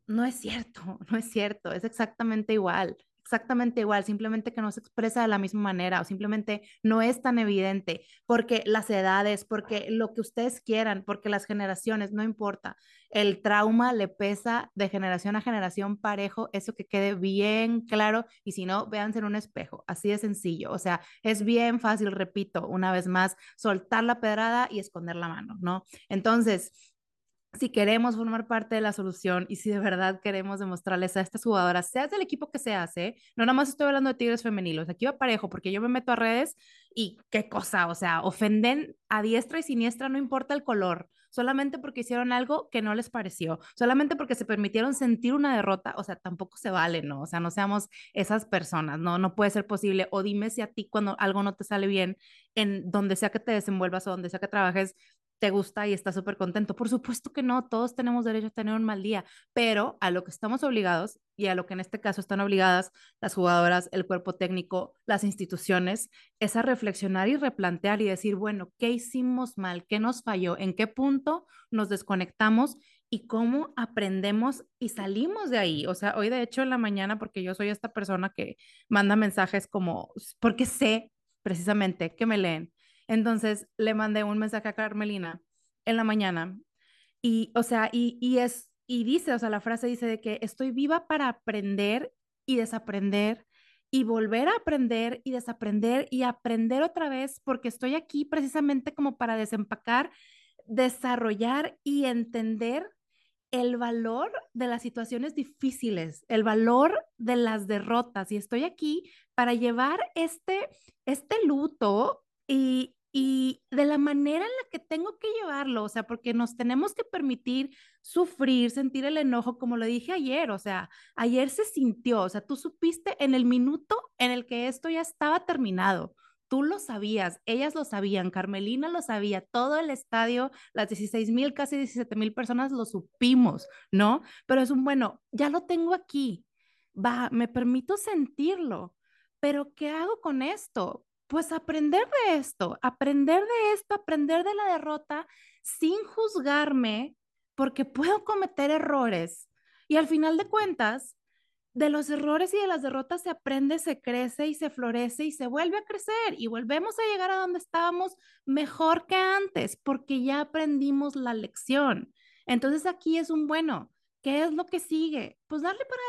no es cierto, no es cierto, es exactamente igual, exactamente igual, simplemente que no se expresa de la misma manera o simplemente no es tan evidente, porque las edades, porque lo que ustedes quieran, porque las generaciones, no importa, el trauma le pesa de generación a generación parejo, eso que quede bien claro y si no, véanse en un espejo, así de sencillo, o sea, es bien fácil, repito, una vez más, soltar la pedrada y esconder la mano, ¿no? Entonces, si queremos formar parte de la solución y si de verdad queremos demostrarles a estas jugadoras, seas del equipo que se hace, no nada más estoy hablando de Tigres femeninos, aquí va parejo porque yo me meto a redes y qué cosa, o sea, ofenden a diestra y siniestra, no importa el color, solamente porque hicieron algo que no les pareció, solamente porque se permitieron sentir una derrota, o sea, tampoco se vale, ¿no? O sea, no seamos esas personas, ¿no? No puede ser posible. O dime si a ti cuando algo no te sale bien, en donde sea que te desenvuelvas o donde sea que trabajes, te gusta y estás súper contento. Por supuesto que no, todos tenemos derecho a tener un mal día, pero a lo que estamos obligados y a lo que en este caso están obligadas las jugadoras, el cuerpo técnico, las instituciones, es a reflexionar y replantear y decir, bueno, ¿qué hicimos mal? ¿Qué nos falló? ¿En qué punto nos desconectamos? Y cómo aprendemos y salimos de ahí. O sea, hoy de hecho en la mañana, porque yo soy esta persona que manda mensajes como, porque sé precisamente que me leen entonces le mandé un mensaje a Carmelina en la mañana y, o sea, y, y es, y dice, o sea, la frase dice de que estoy viva para aprender y desaprender y volver a aprender y desaprender y aprender otra vez, porque estoy aquí precisamente como para desempacar, desarrollar y entender el valor de las situaciones difíciles, el valor de las derrotas. Y estoy aquí para llevar este, este luto y, y de la manera en la que tengo que llevarlo, o sea, porque nos tenemos que permitir sufrir, sentir el enojo, como lo dije ayer, o sea, ayer se sintió, o sea, tú supiste en el minuto en el que esto ya estaba terminado. Tú lo sabías, ellas lo sabían, Carmelina lo sabía, todo el estadio, las 16 mil, casi 17 mil personas lo supimos, ¿no? Pero es un, bueno, ya lo tengo aquí, va, me permito sentirlo, pero ¿qué hago con esto? Pues aprender de esto, aprender de esto, aprender de la derrota sin juzgarme, porque puedo cometer errores. Y al final de cuentas, de los errores y de las derrotas se aprende, se crece y se florece y se vuelve a crecer y volvemos a llegar a donde estábamos mejor que antes porque ya aprendimos la lección. Entonces aquí es un bueno. ¿Qué es lo que sigue? Pues darle para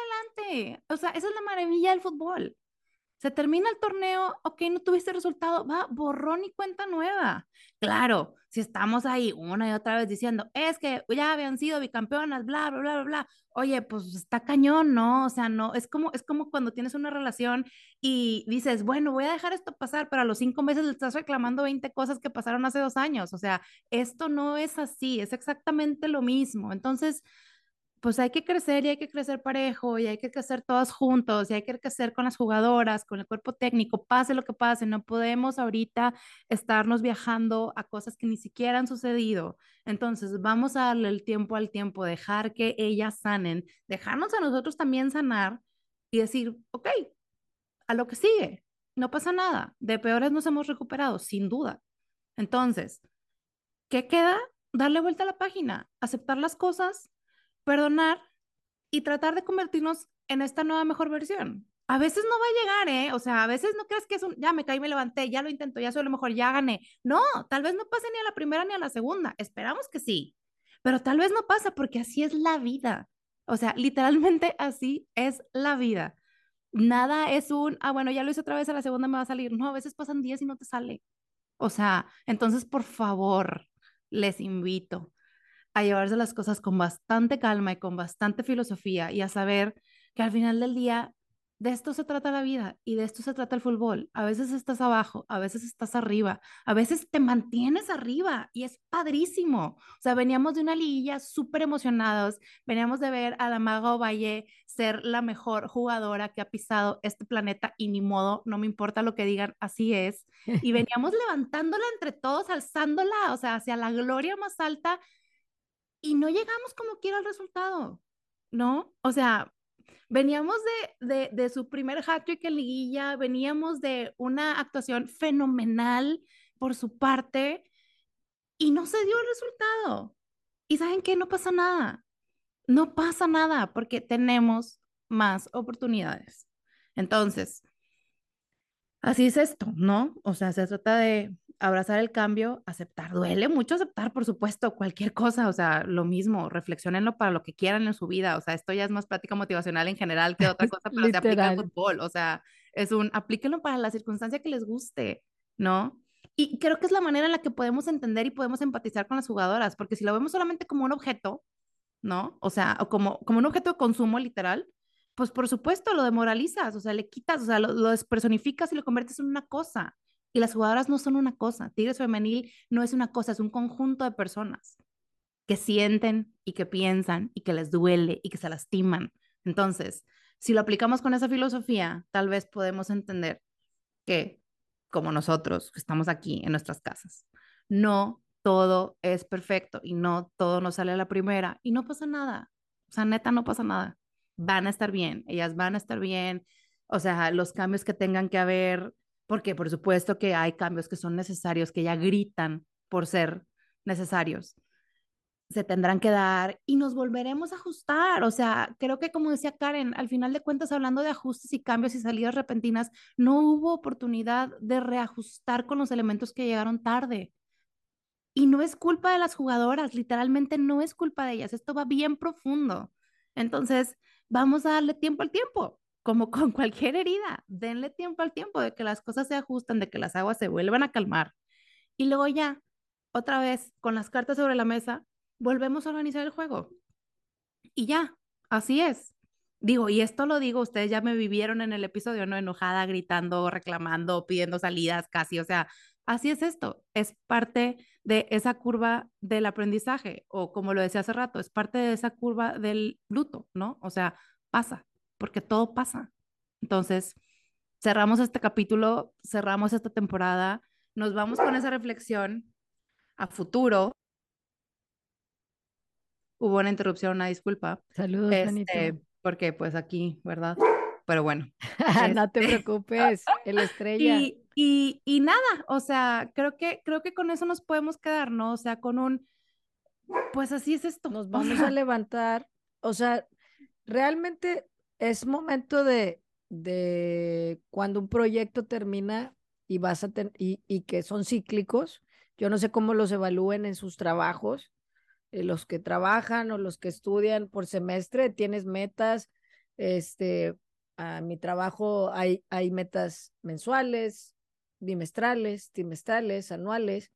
adelante. O sea, esa es la maravilla del fútbol. Se termina el torneo, ok, no tuviste resultado, va, borrón y cuenta nueva. Claro, si estamos ahí una y otra vez diciendo, es que ya habían sido bicampeonas, bla, bla, bla, bla, bla. Oye, pues está cañón, ¿no? O sea, no, es como, es como cuando tienes una relación y dices, bueno, voy a dejar esto pasar, pero a los cinco meses le estás reclamando 20 cosas que pasaron hace dos años. O sea, esto no es así, es exactamente lo mismo. Entonces, pues hay que crecer y hay que crecer parejo y hay que crecer todos juntos y hay que crecer con las jugadoras, con el cuerpo técnico, pase lo que pase, no podemos ahorita estarnos viajando a cosas que ni siquiera han sucedido. Entonces, vamos a darle el tiempo al tiempo, dejar que ellas sanen, dejarnos a nosotros también sanar y decir, ok, a lo que sigue, no pasa nada, de peores nos hemos recuperado, sin duda. Entonces, ¿qué queda? Darle vuelta a la página, aceptar las cosas perdonar y tratar de convertirnos en esta nueva mejor versión. A veces no va a llegar, ¿eh? O sea, a veces no crees que es un, ya me caí, me levanté, ya lo intento, ya soy lo mejor, ya gané. No, tal vez no pase ni a la primera ni a la segunda. Esperamos que sí, pero tal vez no pasa porque así es la vida. O sea, literalmente así es la vida. Nada es un, ah, bueno, ya lo hice otra vez, a la segunda me va a salir. No, a veces pasan días y no te sale. O sea, entonces, por favor, les invito a llevarse las cosas con bastante calma y con bastante filosofía y a saber que al final del día de esto se trata la vida y de esto se trata el fútbol. A veces estás abajo, a veces estás arriba, a veces te mantienes arriba y es padrísimo. O sea, veníamos de una liguilla súper emocionados, veníamos de ver a Damago Valle ser la mejor jugadora que ha pisado este planeta y ni modo, no me importa lo que digan, así es. Y veníamos levantándola entre todos, alzándola, o sea, hacia la gloria más alta y no llegamos como quiera al resultado, ¿no? O sea, veníamos de, de, su primer hat-trick en liguilla, veníamos de una actuación fenomenal por su parte y no se dio el resultado. Y saben que no pasa nada, no pasa nada porque tenemos más oportunidades. Entonces, así es esto, ¿no? O sea, se trata de abrazar el cambio, aceptar. Duele mucho aceptar, por supuesto, cualquier cosa, o sea, lo mismo, reflexionenlo para lo que quieran en su vida, o sea, esto ya es más práctica motivacional en general que otra cosa, pero se aplica al fútbol, o sea, es un, aplíquenlo para la circunstancia que les guste, ¿no? Y creo que es la manera en la que podemos entender y podemos empatizar con las jugadoras, porque si lo vemos solamente como un objeto, ¿no? O sea, o como, como un objeto de consumo literal, pues por supuesto lo demoralizas, o sea, le quitas, o sea, lo, lo despersonificas y lo conviertes en una cosa. Y las jugadoras no son una cosa. Tigres Femenil no es una cosa, es un conjunto de personas que sienten y que piensan y que les duele y que se lastiman. Entonces, si lo aplicamos con esa filosofía, tal vez podemos entender que, como nosotros que estamos aquí en nuestras casas, no todo es perfecto y no todo nos sale a la primera y no pasa nada. O sea, neta, no pasa nada. Van a estar bien, ellas van a estar bien. O sea, los cambios que tengan que haber, porque por supuesto que hay cambios que son necesarios, que ya gritan por ser necesarios. Se tendrán que dar y nos volveremos a ajustar. O sea, creo que como decía Karen, al final de cuentas, hablando de ajustes y cambios y salidas repentinas, no hubo oportunidad de reajustar con los elementos que llegaron tarde. Y no es culpa de las jugadoras, literalmente no es culpa de ellas. Esto va bien profundo. Entonces, vamos a darle tiempo al tiempo como con cualquier herida, denle tiempo al tiempo de que las cosas se ajustan, de que las aguas se vuelvan a calmar. Y luego ya, otra vez, con las cartas sobre la mesa, volvemos a organizar el juego. Y ya, así es. Digo, y esto lo digo, ustedes ya me vivieron en el episodio, ¿no? Enojada, gritando, reclamando, pidiendo salidas casi, o sea, así es esto, es parte de esa curva del aprendizaje, o como lo decía hace rato, es parte de esa curva del luto, ¿no? O sea, pasa, porque todo pasa. Entonces, cerramos este capítulo, cerramos esta temporada, nos vamos con esa reflexión a futuro. Hubo una interrupción, una disculpa. Saludos, este, porque pues aquí, ¿verdad? Pero bueno. no te este, preocupes, el estrella. Y, y, y, nada, o sea, creo que, creo que con eso nos podemos quedar, ¿no? O sea, con un, pues así es esto. Nos vamos a levantar, o sea, realmente es momento de, de cuando un proyecto termina y vas a y, y, que son cíclicos. Yo no sé cómo los evalúen en sus trabajos, eh, los que trabajan o los que estudian por semestre, tienes metas, este, a mi trabajo hay, hay metas mensuales, bimestrales, trimestrales, anuales,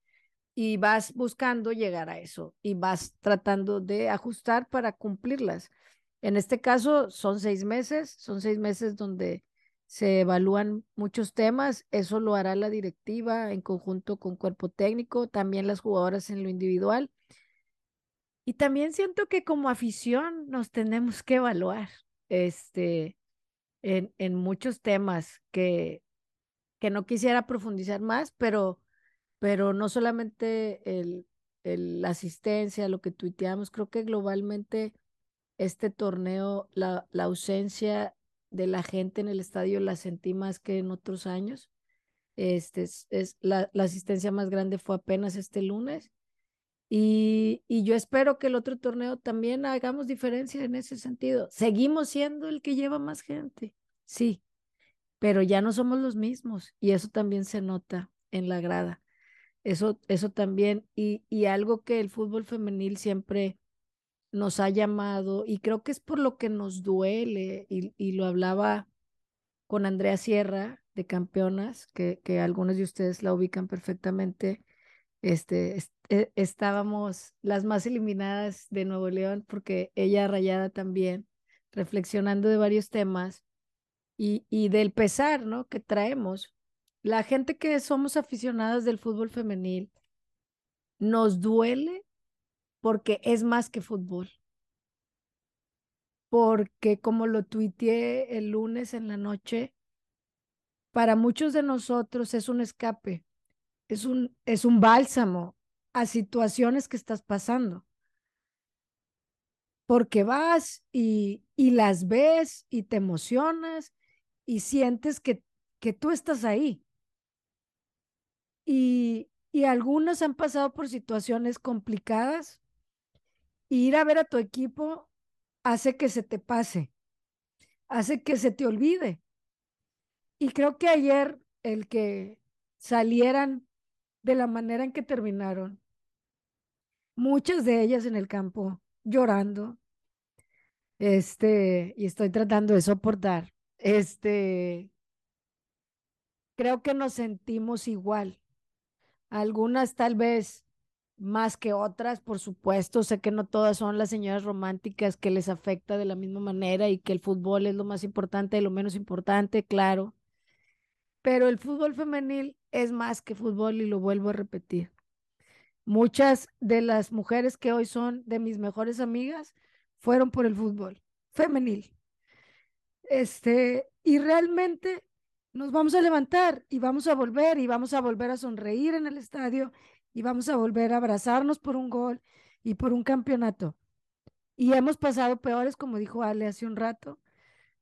y vas buscando llegar a eso y vas tratando de ajustar para cumplirlas. En este caso son seis meses, son seis meses donde se evalúan muchos temas, eso lo hará la directiva en conjunto con cuerpo técnico, también las jugadoras en lo individual. Y también siento que como afición nos tenemos que evaluar este, en, en muchos temas que, que no quisiera profundizar más, pero, pero no solamente el, el, la asistencia, lo que tuiteamos, creo que globalmente este torneo, la, la ausencia de la gente en el estadio la sentí más que en otros años. Este es, es la, la, asistencia más grande fue apenas este lunes. Y, y, yo espero que el otro torneo también hagamos diferencia en ese sentido. Seguimos siendo el que lleva más gente, sí, pero ya no somos los mismos y eso también se nota en la grada. Eso, eso también, y, y algo que el fútbol femenil siempre nos ha llamado y creo que es por lo que nos duele y, y lo hablaba con Andrea Sierra de Campeonas, que, que, algunos de ustedes la ubican perfectamente. Este, e, estábamos las más eliminadas de Nuevo León porque ella rayada también, reflexionando de varios temas y, y del pesar, ¿no? Que traemos. La gente que somos aficionadas del fútbol femenil, nos duele porque es más que fútbol. Porque como lo tuiteé el lunes en la noche, para muchos de nosotros es un escape, es un, es un bálsamo a situaciones que estás pasando. Porque vas y, y las ves y te emocionas y sientes que, que tú estás ahí. Y, y algunos han pasado por situaciones complicadas ir a ver a tu equipo hace que se te pase, hace que se te olvide. Y creo que ayer el que salieran de la manera en que terminaron, muchas de ellas en el campo llorando, este, y estoy tratando de soportar, este, creo que nos sentimos igual. Algunas tal vez más que otras, por supuesto. Sé que no todas son las señoras románticas que les afecta de la misma manera y que el fútbol es lo más importante y lo menos importante, claro. Pero el fútbol femenil es más que fútbol y lo vuelvo a repetir. Muchas de las mujeres que hoy son de mis mejores amigas fueron por el fútbol femenil. Este, y realmente nos vamos a levantar y vamos a volver y vamos a volver a sonreír en el estadio y vamos a volver a abrazarnos por un gol y por un campeonato. Y hemos pasado peores, como dijo Ale hace un rato,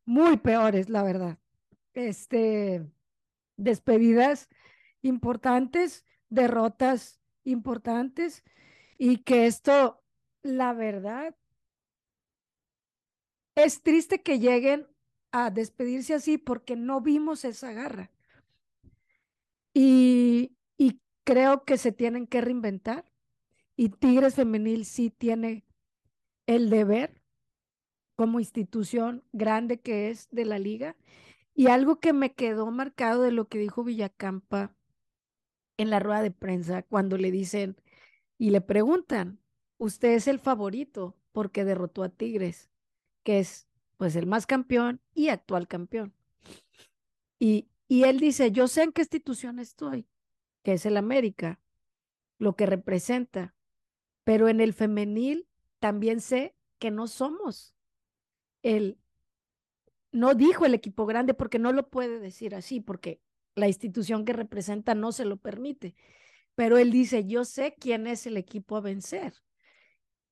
muy peores, la verdad. Este, despedidas importantes, derrotas importantes y que esto, la verdad, es triste que lleguen a despedirse así porque no vimos esa garra. Y, creo que se tienen que reinventar y Tigres Femenil sí tiene el deber como institución grande que es de la liga. Y algo que me quedó marcado de lo que dijo Villacampa en la rueda de prensa, cuando le dicen y le preguntan, usted es el favorito porque derrotó a Tigres, que es pues el más campeón y actual campeón. Y, y él dice, yo sé en qué institución estoy, que es el América, lo que representa, pero en el femenil también sé que no somos el, no dijo el equipo grande porque no lo puede decir así, porque la institución que representa no se lo permite, pero él dice, yo sé quién es el equipo a vencer.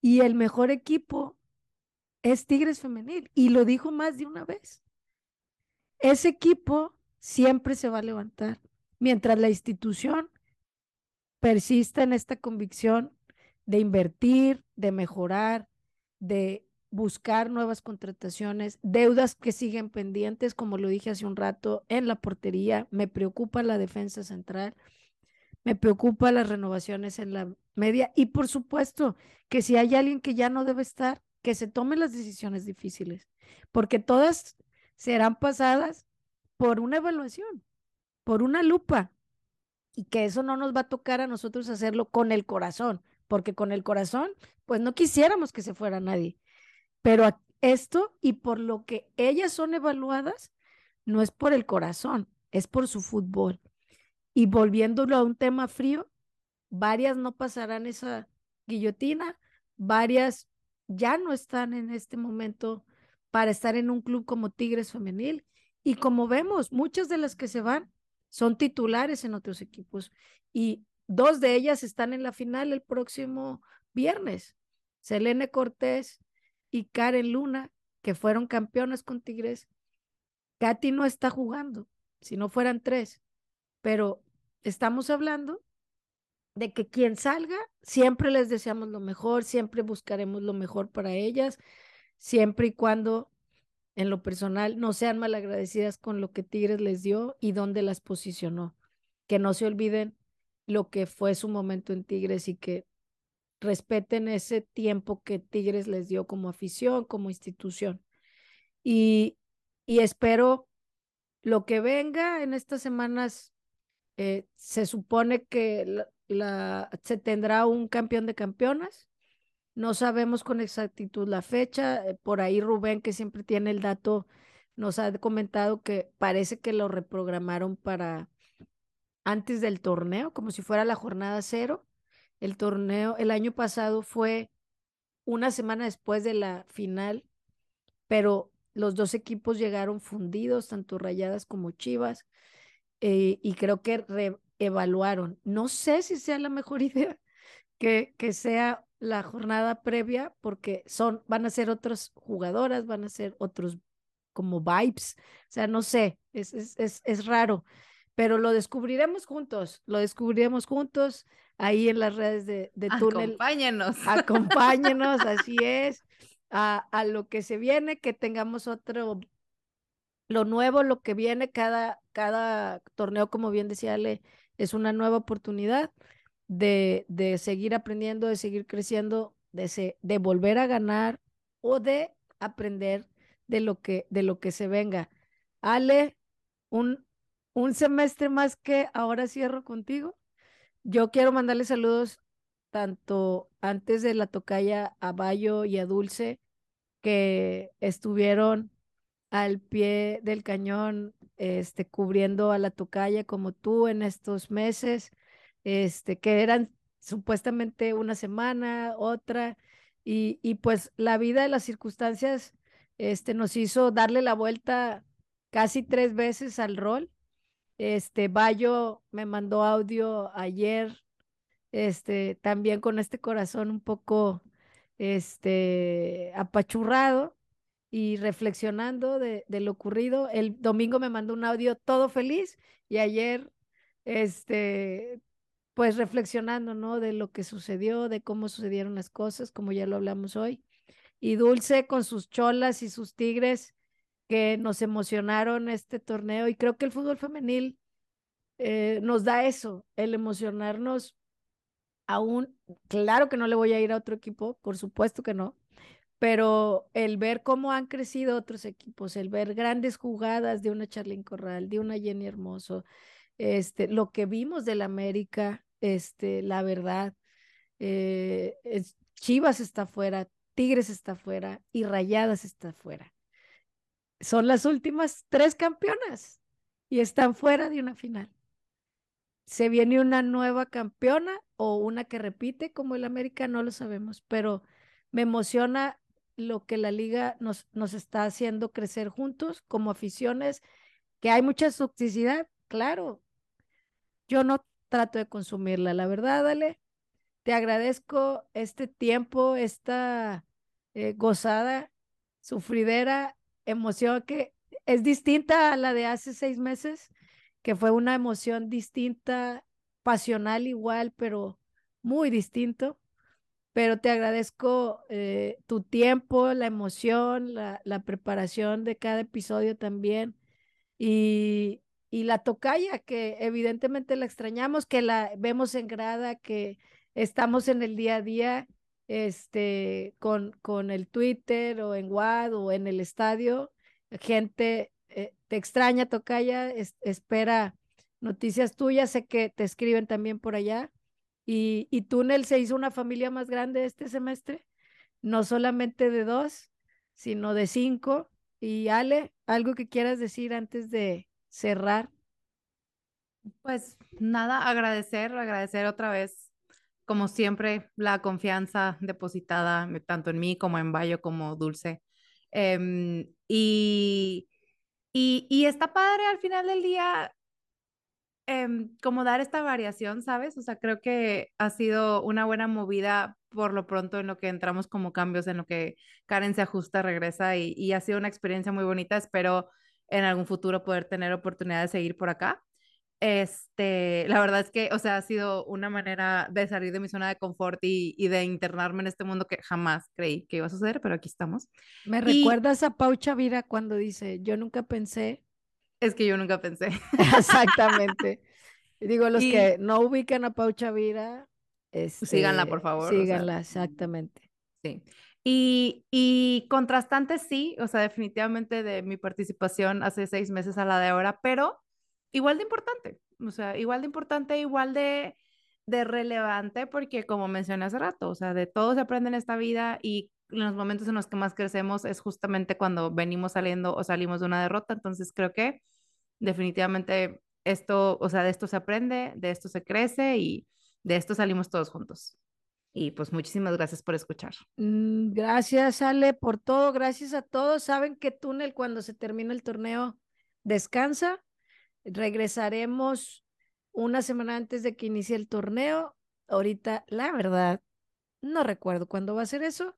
Y el mejor equipo es Tigres Femenil, y lo dijo más de una vez. Ese equipo siempre se va a levantar, mientras la institución persista en esta convicción de invertir, de mejorar, de buscar nuevas contrataciones, deudas que siguen pendientes, como lo dije hace un rato, en la portería. Me preocupa la defensa central, me preocupa las renovaciones en la media y por supuesto que si hay alguien que ya no debe estar, que se tome las decisiones difíciles, porque todas serán pasadas por una evaluación, por una lupa, y que eso no nos va a tocar a nosotros hacerlo con el corazón, porque con el corazón, pues no quisiéramos que se fuera nadie, pero esto y por lo que ellas son evaluadas, no es por el corazón, es por su fútbol. Y volviéndolo a un tema frío, varias no pasarán esa guillotina, varias ya no están en este momento para estar en un club como Tigres Femenil. Y como vemos, muchas de las que se van son titulares en otros equipos y dos de ellas están en la final el próximo viernes. Selene Cortés y Karen Luna, que fueron campeonas con Tigres. Katy no está jugando, si no fueran tres, pero estamos hablando de que quien salga, siempre les deseamos lo mejor, siempre buscaremos lo mejor para ellas, siempre y cuando en lo personal no sean malagradecidas con lo que Tigres les dio y dónde las posicionó. Que no se olviden lo que fue su momento en Tigres y que respeten ese tiempo que Tigres les dio como afición, como institución. Y, y espero lo que venga en estas semanas. Eh, se supone que la, se tendrá un campeón de campeonas. No sabemos con exactitud la fecha. Eh, por ahí Rubén, que siempre tiene el dato, nos ha comentado que parece que lo reprogramaron para antes del torneo, como si fuera la jornada cero. El torneo, el año pasado fue una semana después de la final, pero los dos equipos llegaron fundidos, tanto Rayadas como Chivas, eh, y creo que reevaluaron. No sé si sea la mejor idea que, que sea la jornada previa, porque son, van a ser otras jugadoras, van a ser otros como vibes, o sea, no sé, es, es, es, es raro, pero lo descubriremos juntos, lo descubriremos juntos ahí en las redes de, de túnel. Acompáñenos. Acompáñenos, así es, a, a, lo que se viene, que tengamos otro, lo nuevo, lo que viene, cada, cada torneo, como bien decía Ale, es una nueva oportunidad de, de seguir aprendiendo, de seguir creciendo, de, se, de volver a ganar o de aprender de lo que, de lo que se venga. Ale, un, un semestre más que ahora cierro contigo. Yo quiero mandarle saludos tanto antes de la tocaya a Bayo y a Dulce, que estuvieron al pie del cañón, este, cubriendo a la tocaya como tú en estos meses, este, que eran supuestamente una semana, otra, y, pues la vida de las circunstancias, este, nos hizo darle la vuelta casi tres veces al rol este, Bayo me mandó audio ayer, este, también con este corazón un poco, este, apachurrado y reflexionando de, de, lo ocurrido. El domingo me mandó un audio todo feliz y ayer, este, pues reflexionando, ¿no? De lo que sucedió, de cómo sucedieron las cosas, como ya lo hablamos hoy. Y Dulce con sus cholas y sus tigres que nos emocionaron este torneo y creo que el fútbol femenil eh, nos da eso, el emocionarnos aún, claro que no le voy a ir a otro equipo, por supuesto que no, pero el ver cómo han crecido otros equipos, el ver grandes jugadas de una Charlene Corral, de una Jenny Hermoso, este, lo que vimos del América, este, la verdad, eh, Chivas está fuera, Tigres está fuera y Rayadas está fuera. Son las últimas tres campeonas y están fuera de una final. Se viene una nueva campeona o una que repite como el América, no lo sabemos, pero me emociona lo que la liga nos, nos está haciendo crecer juntos como aficiones, que hay mucha toxicidad, claro. Yo no trato de consumirla, la verdad, dale. Te agradezco este tiempo, esta eh, gozada, sufridera, emoción que es distinta a la de hace seis meses, que fue una emoción distinta, pasional igual, pero muy distinto pero te agradezco eh, tu tiempo, la emoción, la, la, preparación de cada episodio también y, y, la tocaya que evidentemente la extrañamos, que la vemos en grada, que estamos en el día a día este, con, con el Twitter o en WAD o en el estadio. Gente eh, te extraña, tocaya, espera noticias tuyas, sé que te escriben también por allá y, y Túnel se hizo una familia más grande este semestre, no solamente de dos, sino de cinco. Y Ale, algo que quieras decir antes de cerrar. Pues nada, agradecer, agradecer otra vez, como siempre, la confianza depositada tanto en mí como en Bayo como Dulce. Em, y, y, y está padre al final del día Em, como dar esta variación, ¿sabes? O sea, creo que ha sido una buena movida por lo pronto en lo que entramos como cambios, en lo que Karen se ajusta, regresa y, y ha sido una experiencia muy bonita. Espero en algún futuro poder tener oportunidad de seguir por acá. Este, la verdad es que, o sea, ha sido una manera de salir de mi zona de confort y, y de internarme en este mundo que jamás creí que iba a suceder, pero aquí estamos. Me recuerdas a Pau Chavira cuando dice, yo nunca pensé es que yo nunca pensé. Exactamente. Digo, los que no ubican a Pau Chavira, este, síganla, por favor. Síganla, exactamente. Sí. Y, y contrastante, sí, o sea, definitivamente de mi participación hace seis meses a la de ahora, pero igual de importante, o sea, igual de importante, igual de, de relevante, porque como mencioné hace rato, o sea, de todo se aprende en esta vida y los momentos en los que más crecemos es justamente cuando venimos saliendo o salimos de una derrota. Entonces creo que definitivamente esto, o sea, de esto se aprende, de esto se crece y de esto salimos todos juntos. Y pues muchísimas gracias por escuchar. Mm, gracias, Ale, por todo. Gracias a todos. Saben que Túnel, cuando se termina el torneo, descansa. Regresaremos una semana antes de que inicie el torneo. Ahorita, la verdad, no recuerdo cuándo va a ser eso,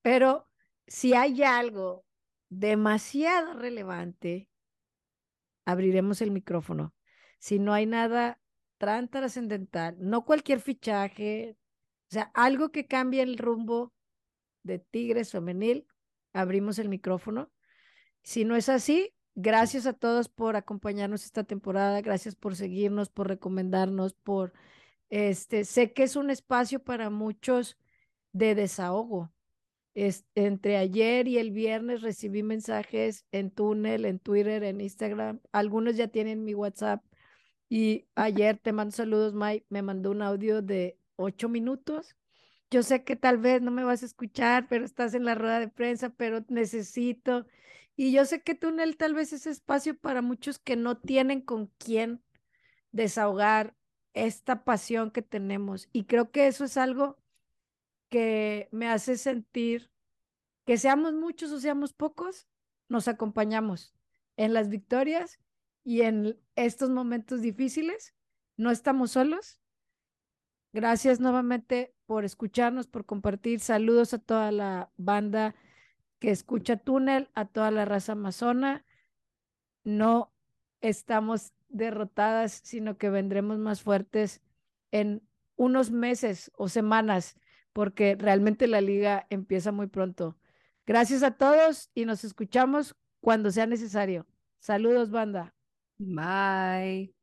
pero si hay algo demasiado relevante, abriremos el micrófono. Si no hay nada tan trascendental, no cualquier fichaje, o sea, algo que cambie el rumbo de Tigres femenil, abrimos el micrófono. Si no es así, gracias a todos por acompañarnos esta temporada, gracias por seguirnos, por recomendarnos, por este, sé que es un espacio para muchos de desahogo, entre ayer y el viernes recibí mensajes en túnel, en Twitter, en Instagram. Algunos ya tienen mi WhatsApp. Y ayer te mando saludos, Mike. Me mandó un audio de ocho minutos. Yo sé que tal vez no me vas a escuchar, pero estás en la rueda de prensa, pero necesito. Y yo sé que túnel tal vez es espacio para muchos que no tienen con quién desahogar esta pasión que tenemos. Y creo que eso es algo que me hace sentir que seamos muchos o seamos pocos, nos acompañamos en las victorias y en estos momentos difíciles. No estamos solos. Gracias nuevamente por escucharnos, por compartir. Saludos a toda la banda que escucha Túnel, a toda la raza amazona. No estamos derrotadas, sino que vendremos más fuertes en unos meses o semanas porque realmente la liga empieza muy pronto. Gracias a todos y nos escuchamos cuando sea necesario. Saludos, banda. Bye.